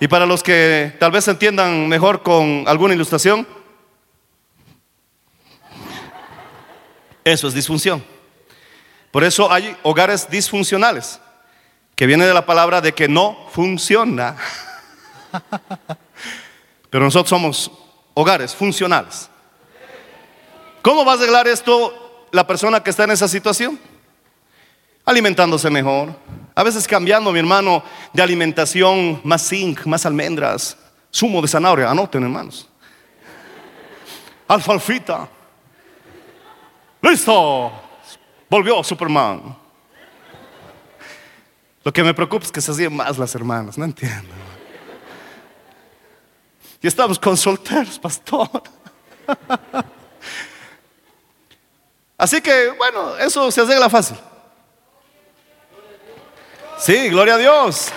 Y para los que tal vez entiendan mejor con alguna ilustración, eso es disfunción. Por eso hay hogares disfuncionales, que viene de la palabra de que no funciona. Pero nosotros somos hogares funcionales. ¿Cómo va a arreglar esto la persona que está en esa situación? Alimentándose mejor. A veces cambiando, mi hermano, de alimentación, más zinc, más almendras, zumo de zanahoria, anoten hermanos. Alfalfita. Listo. Volvió Superman. Lo que me preocupa es que se hacían más las hermanas, no entiendo. Y estamos con solteros, pastor. Así que, bueno, eso se arregla fácil. Sí, gloria a Dios.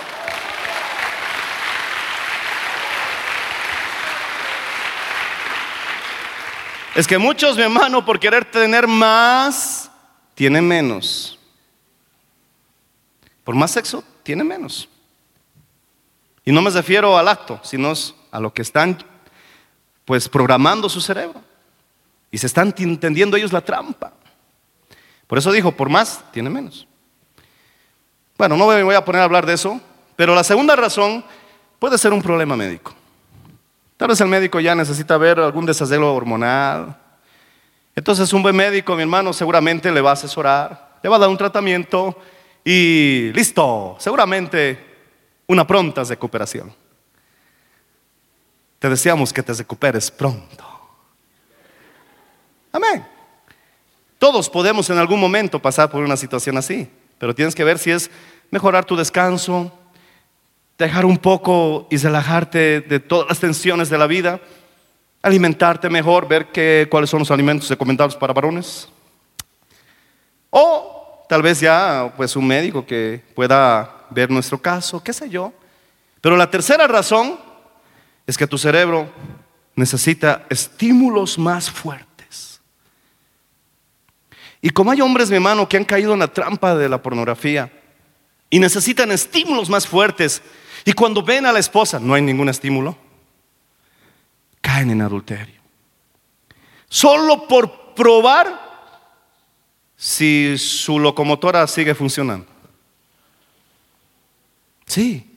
Es que muchos, mi hermano, por querer tener más, tiene menos. Por más sexo, tiene menos. Y no me refiero al acto, sino a lo que están pues programando su cerebro. Y se están entendiendo ellos la trampa. Por eso dijo, por más, tiene menos. Bueno, no me voy a poner a hablar de eso, pero la segunda razón puede ser un problema médico. Tal vez el médico ya necesita ver algún desarrollo hormonal, entonces un buen médico, mi hermano, seguramente le va a asesorar, le va a dar un tratamiento y listo, seguramente una pronta recuperación. Te deseamos que te recuperes pronto. Amén. Todos podemos en algún momento pasar por una situación así, pero tienes que ver si es mejorar tu descanso, dejar un poco y relajarte de todas las tensiones de la vida, alimentarte mejor, ver qué, cuáles son los alimentos recomendados para varones. O tal vez ya pues un médico que pueda ver nuestro caso, qué sé yo. Pero la tercera razón es que tu cerebro necesita estímulos más fuertes. Y como hay hombres, mi hermano, que han caído en la trampa de la pornografía y necesitan estímulos más fuertes, y cuando ven a la esposa no hay ningún estímulo, caen en adulterio. Solo por probar si su locomotora sigue funcionando. Sí.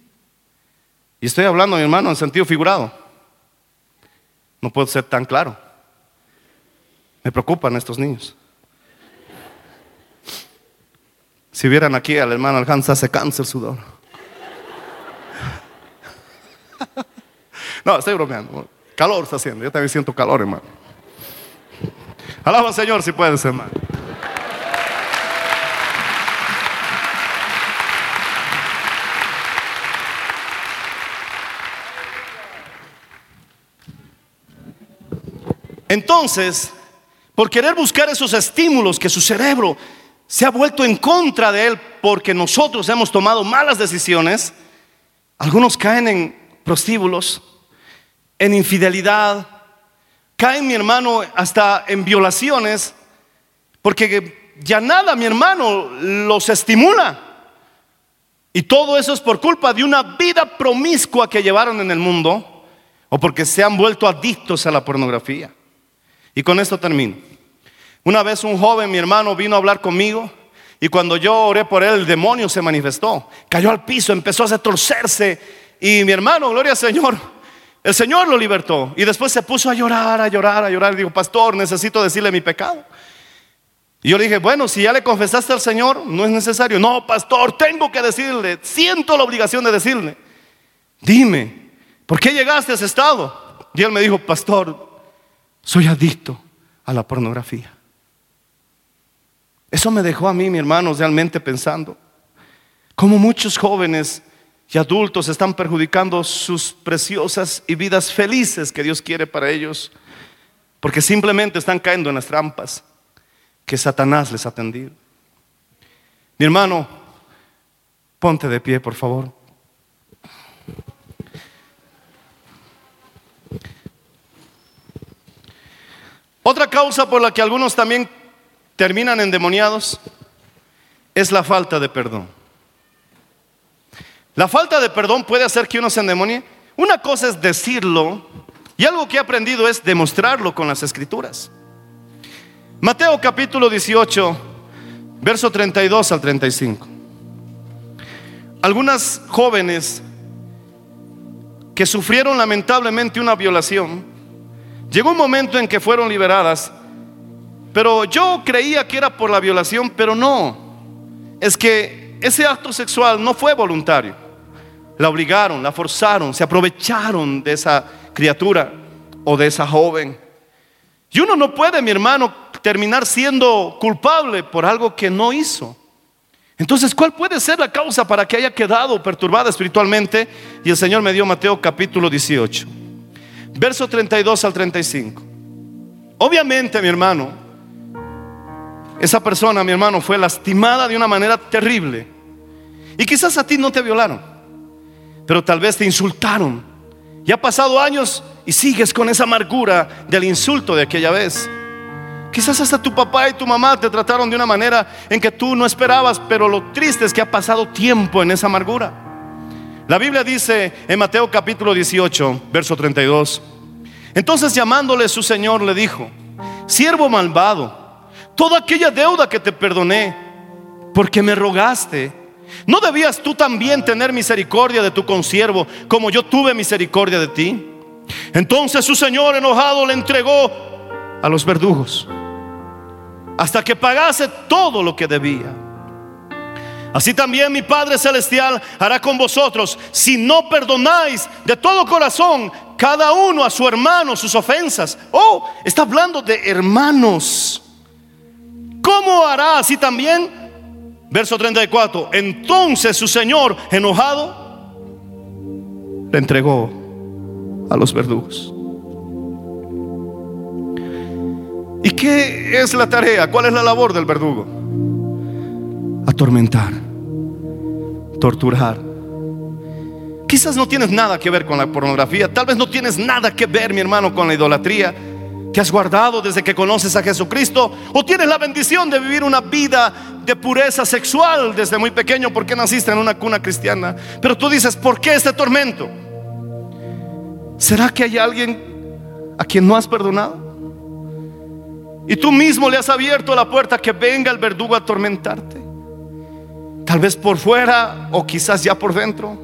Y estoy hablando, mi hermano, en sentido figurado. No puedo ser tan claro. Me preocupan estos niños. Si vieran aquí al hermano Aljanza, se cansa el sudor. No, estoy bromeando. Calor está haciendo. Yo también siento calor, hermano. Alaba al Señor si puedes, hermano. Entonces, por querer buscar esos estímulos que su cerebro se ha vuelto en contra de él porque nosotros hemos tomado malas decisiones, algunos caen en prostíbulos, en infidelidad, caen, mi hermano, hasta en violaciones, porque ya nada, mi hermano, los estimula. Y todo eso es por culpa de una vida promiscua que llevaron en el mundo o porque se han vuelto adictos a la pornografía. Y con esto termino. Una vez un joven, mi hermano, vino a hablar conmigo y cuando yo oré por él, el demonio se manifestó. Cayó al piso, empezó a torcerse y mi hermano, gloria al Señor, el Señor lo libertó. Y después se puso a llorar, a llorar, a llorar. Digo, pastor, necesito decirle mi pecado. Y yo le dije, bueno, si ya le confesaste al Señor, no es necesario. No, pastor, tengo que decirle, siento la obligación de decirle. Dime, ¿por qué llegaste a ese estado? Y él me dijo, pastor, soy adicto a la pornografía. Eso me dejó a mí, mi hermano, realmente pensando cómo muchos jóvenes y adultos están perjudicando sus preciosas y vidas felices que Dios quiere para ellos, porque simplemente están cayendo en las trampas que Satanás les ha tendido. Mi hermano, ponte de pie, por favor. Otra causa por la que algunos también terminan endemoniados es la falta de perdón. La falta de perdón puede hacer que uno se endemonie. Una cosa es decirlo y algo que he aprendido es demostrarlo con las escrituras. Mateo capítulo 18, verso 32 al 35. Algunas jóvenes que sufrieron lamentablemente una violación Llegó un momento en que fueron liberadas, pero yo creía que era por la violación, pero no. Es que ese acto sexual no fue voluntario. La obligaron, la forzaron, se aprovecharon de esa criatura o de esa joven. Y uno no puede, mi hermano, terminar siendo culpable por algo que no hizo. Entonces, ¿cuál puede ser la causa para que haya quedado perturbada espiritualmente? Y el Señor me dio Mateo capítulo 18 verso 32 al 35. Obviamente, mi hermano, esa persona, mi hermano, fue lastimada de una manera terrible. Y quizás a ti no te violaron, pero tal vez te insultaron. Y ha pasado años y sigues con esa amargura del insulto de aquella vez. Quizás hasta tu papá y tu mamá te trataron de una manera en que tú no esperabas, pero lo triste es que ha pasado tiempo en esa amargura. La Biblia dice en Mateo capítulo 18, verso 32, entonces llamándole su Señor le dijo, siervo malvado, toda aquella deuda que te perdoné, porque me rogaste, ¿no debías tú también tener misericordia de tu consiervo como yo tuve misericordia de ti? Entonces su Señor enojado le entregó a los verdugos hasta que pagase todo lo que debía. Así también mi Padre Celestial hará con vosotros si no perdonáis de todo corazón cada uno a su hermano sus ofensas. Oh, está hablando de hermanos. ¿Cómo hará así también Verso 34. Entonces su señor, enojado, le entregó a los verdugos. ¿Y qué es la tarea? ¿Cuál es la labor del verdugo? Atormentar, torturar. Quizás no tienes nada que ver con la pornografía, tal vez no tienes nada que ver, mi hermano, con la idolatría que has guardado desde que conoces a Jesucristo, o tienes la bendición de vivir una vida de pureza sexual desde muy pequeño porque naciste en una cuna cristiana. Pero tú dices, ¿por qué este tormento? ¿Será que hay alguien a quien no has perdonado? Y tú mismo le has abierto la puerta que venga el verdugo a atormentarte. Tal vez por fuera o quizás ya por dentro.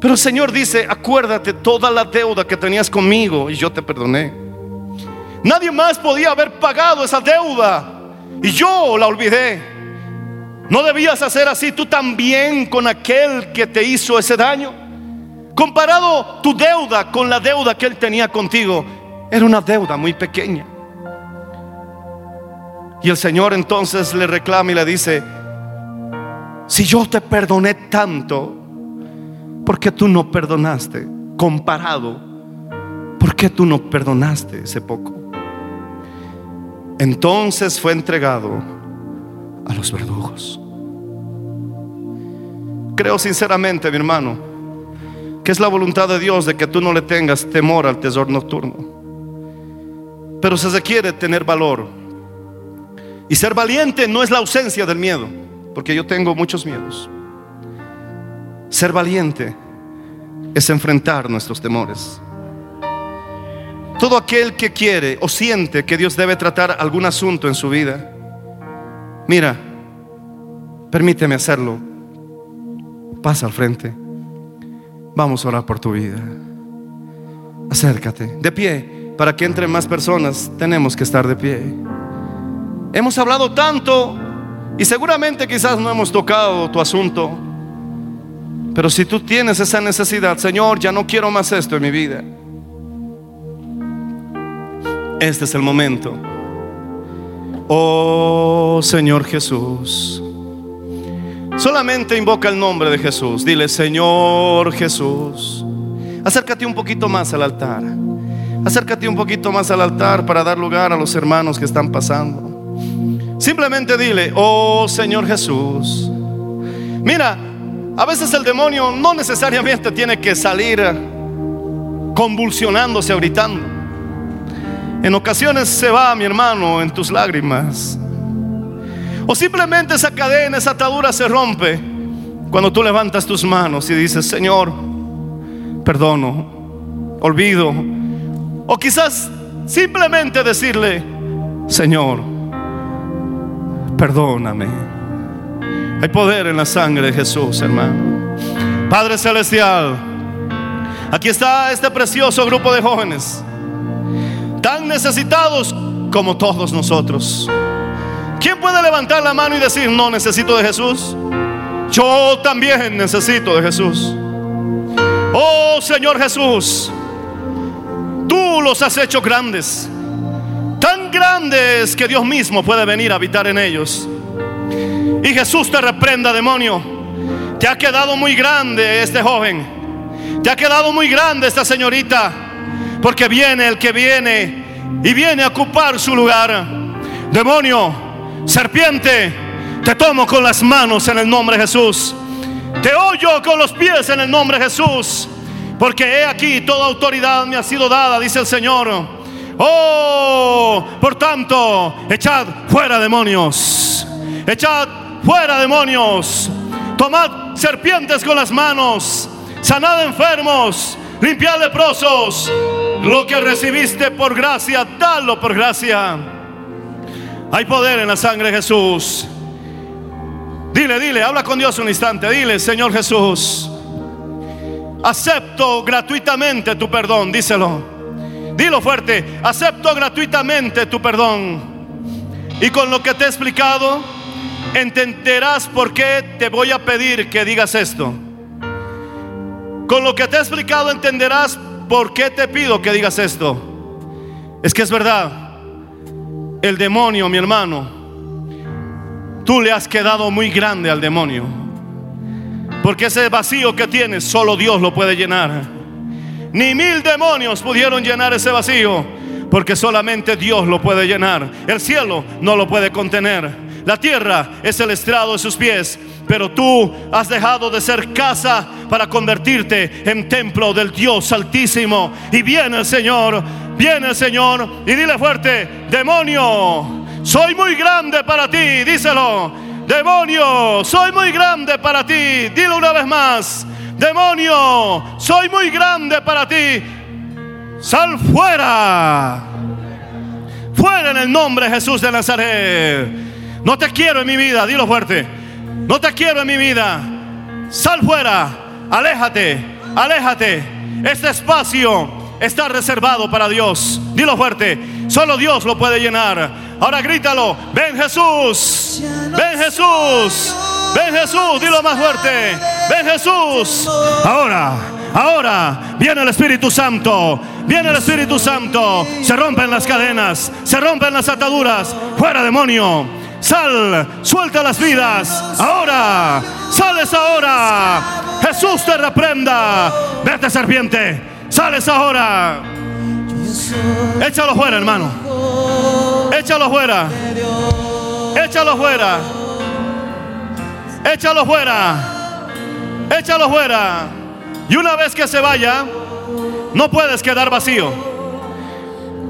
Pero el Señor dice, acuérdate toda la deuda que tenías conmigo y yo te perdoné. Nadie más podía haber pagado esa deuda y yo la olvidé. No debías hacer así tú también con aquel que te hizo ese daño. Comparado tu deuda con la deuda que él tenía contigo, era una deuda muy pequeña. Y el Señor entonces le reclama y le dice, si yo te perdoné tanto, ¿por qué tú no perdonaste? Comparado, ¿por qué tú no perdonaste ese poco? Entonces fue entregado a los verdugos. Creo sinceramente, mi hermano, que es la voluntad de Dios de que tú no le tengas temor al tesoro nocturno. Pero se requiere tener valor y ser valiente no es la ausencia del miedo, porque yo tengo muchos miedos. Ser valiente es enfrentar nuestros temores. Todo aquel que quiere o siente que Dios debe tratar algún asunto en su vida, mira, permíteme hacerlo. Pasa al frente. Vamos a orar por tu vida. Acércate. De pie. Para que entren más personas, tenemos que estar de pie. Hemos hablado tanto y seguramente quizás no hemos tocado tu asunto. Pero si tú tienes esa necesidad, Señor, ya no quiero más esto en mi vida. Este es el momento. Oh Señor Jesús. Solamente invoca el nombre de Jesús. Dile, Señor Jesús. Acércate un poquito más al altar. Acércate un poquito más al altar para dar lugar a los hermanos que están pasando. Simplemente dile, oh Señor Jesús. Mira, a veces el demonio no necesariamente tiene que salir convulsionándose o gritando. En ocasiones se va, mi hermano, en tus lágrimas. O simplemente esa cadena, esa atadura se rompe cuando tú levantas tus manos y dices, Señor, perdono, olvido. O quizás simplemente decirle, Señor, perdóname. Hay poder en la sangre de Jesús, hermano. Padre Celestial, aquí está este precioso grupo de jóvenes, tan necesitados como todos nosotros. ¿Quién puede levantar la mano y decir, no necesito de Jesús? Yo también necesito de Jesús. Oh Señor Jesús, tú los has hecho grandes tan grandes que Dios mismo puede venir a habitar en ellos. Y Jesús te reprenda, demonio. Te ha quedado muy grande este joven. Te ha quedado muy grande esta señorita. Porque viene el que viene y viene a ocupar su lugar. Demonio, serpiente, te tomo con las manos en el nombre de Jesús. Te oyo con los pies en el nombre de Jesús. Porque he aquí toda autoridad me ha sido dada, dice el Señor Oh, por tanto, echad fuera demonios. Echad fuera demonios. Tomad serpientes con las manos. Sanad enfermos. Limpiad leprosos. Lo que recibiste por gracia, dalo por gracia. Hay poder en la sangre de Jesús. Dile, dile, habla con Dios un instante. Dile, Señor Jesús, acepto gratuitamente tu perdón. Díselo. Dilo fuerte, acepto gratuitamente tu perdón. Y con lo que te he explicado, entenderás por qué te voy a pedir que digas esto. Con lo que te he explicado, entenderás por qué te pido que digas esto. Es que es verdad, el demonio, mi hermano, tú le has quedado muy grande al demonio. Porque ese vacío que tienes, solo Dios lo puede llenar. Ni mil demonios pudieron llenar ese vacío, porque solamente Dios lo puede llenar. El cielo no lo puede contener. La tierra es el estrado de sus pies, pero tú has dejado de ser casa para convertirte en templo del Dios Altísimo. Y viene el Señor, viene el Señor y dile fuerte, demonio, soy muy grande para ti, díselo. Demonio, soy muy grande para ti. Dilo una vez más. Demonio, soy muy grande para ti. Sal fuera. Fuera en el nombre de Jesús de Nazaret. No te quiero en mi vida, dilo fuerte. No te quiero en mi vida. Sal fuera, aléjate, aléjate. Este espacio está reservado para Dios. Dilo fuerte. Solo Dios lo puede llenar. Ahora grítalo. Ven Jesús. Ven Jesús. Ven Jesús. Dilo más fuerte. Ven Jesús. Ahora. Ahora viene el Espíritu Santo. Viene el Espíritu Santo. Se rompen las cadenas. Se rompen las ataduras. Fuera demonio. Sal, suelta las vidas. Ahora, sales ahora. Jesús te reprenda. Vete serpiente, sales ahora. Échalo fuera, hermano. Échalo fuera. Échalo fuera. Échalo fuera. Échalo fuera. Y una vez que se vaya, no puedes quedar vacío.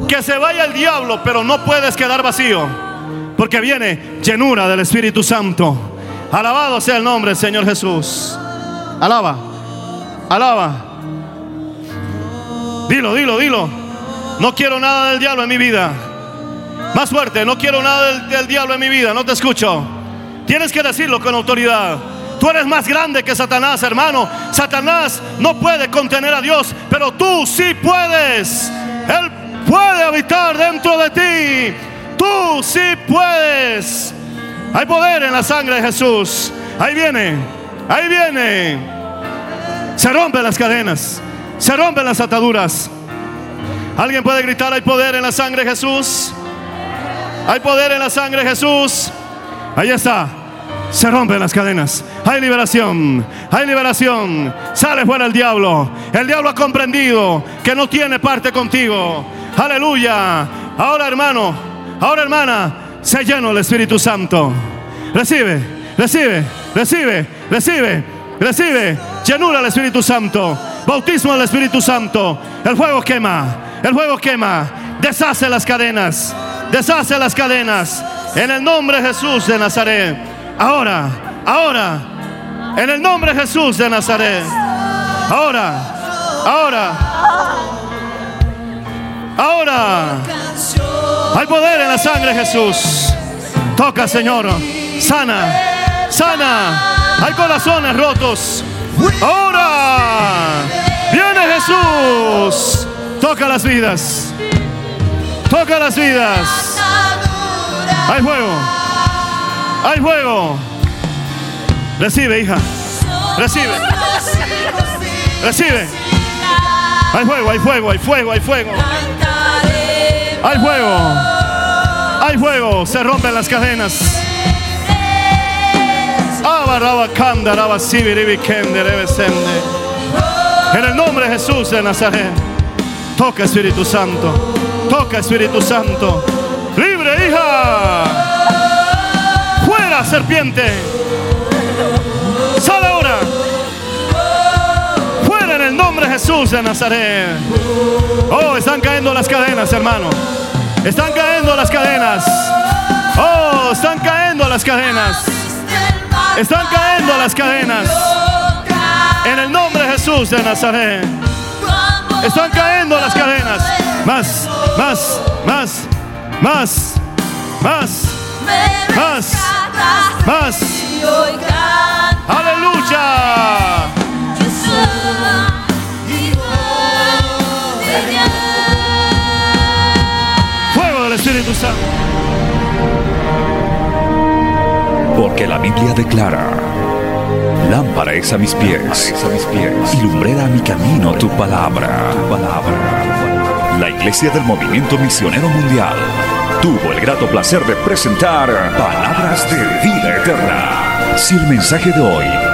Que se vaya el diablo, pero no puedes quedar vacío. Porque viene llenura del Espíritu Santo. Alabado sea el nombre del Señor Jesús. Alaba. Alaba. Dilo, dilo, dilo. No quiero nada del diablo en mi vida. Más fuerte, no quiero nada del, diablo en mi vida. No te escucho. Tienes que decirlo con autoridad. Tú eres más grande que Satanás, hermano. Satanás no puede contener a Dios, pero tú sí puedes. Él puede habitar dentro de ti. Tú sí puedes. Hay poder en la sangre de Jesús. Ahí viene. Ahí viene. Se rompen las cadenas. Se rompen las ataduras. ¿Alguien puede gritar, hay poder en la sangre de Jesús? Hay poder en la sangre de Jesús. Ahí está. Se rompen las cadenas. Hay liberación. Hay liberación. Sale fuera el diablo. El diablo ha comprendido que no tiene parte contigo. Aleluya. Ahora, hermano, Ahora, hermana, se lleno el Espíritu Santo. Recibe, recibe, recibe, recibe, recibe. Llenura del Espíritu Santo. Bautismo del Espíritu Santo. El fuego quema, el fuego quema. Deshace las cadenas, deshace las cadenas. En el nombre de Jesús de Nazaret. Ahora, ahora. En el nombre de Jesús de Nazaret. Ahora, ahora. Ahora. Hay poder en la sangre Jesús. Toca, Señor. Sana. Sana. Hay corazones rotos. Ahora. Viene Jesús. Toca las vidas. Toca las vidas. Hay fuego. Hay fuego. Recibe, hija. Recibe. Recibe. Hay fuego, hay fuego, hay fuego, hay fuego. Hay fuego. Hay fuego. Se rompen las cadenas. En el nombre de Jesús de Nazaret. Toca Espíritu Santo. Toca Espíritu Santo. Libre, hija. Fuera, serpiente. El nombre de Jesús de Nazaret. Oh, están cayendo las cadenas, hermano. Están cayendo las cadenas. Oh, están cayendo las cadenas. Están cayendo las cadenas. En el nombre de Jesús de Nazaret. Están cayendo las cadenas. Más, más, más, más, más, más, más. Aleluya. Espíritu Santo. Porque la Biblia declara, lámpara es a mis pies, a mis pies y lumbrera a mi camino tu palabra. tu palabra. La Iglesia del Movimiento Misionero Mundial tuvo el grato placer de presentar Palabras de Vida Eterna. Si el mensaje de hoy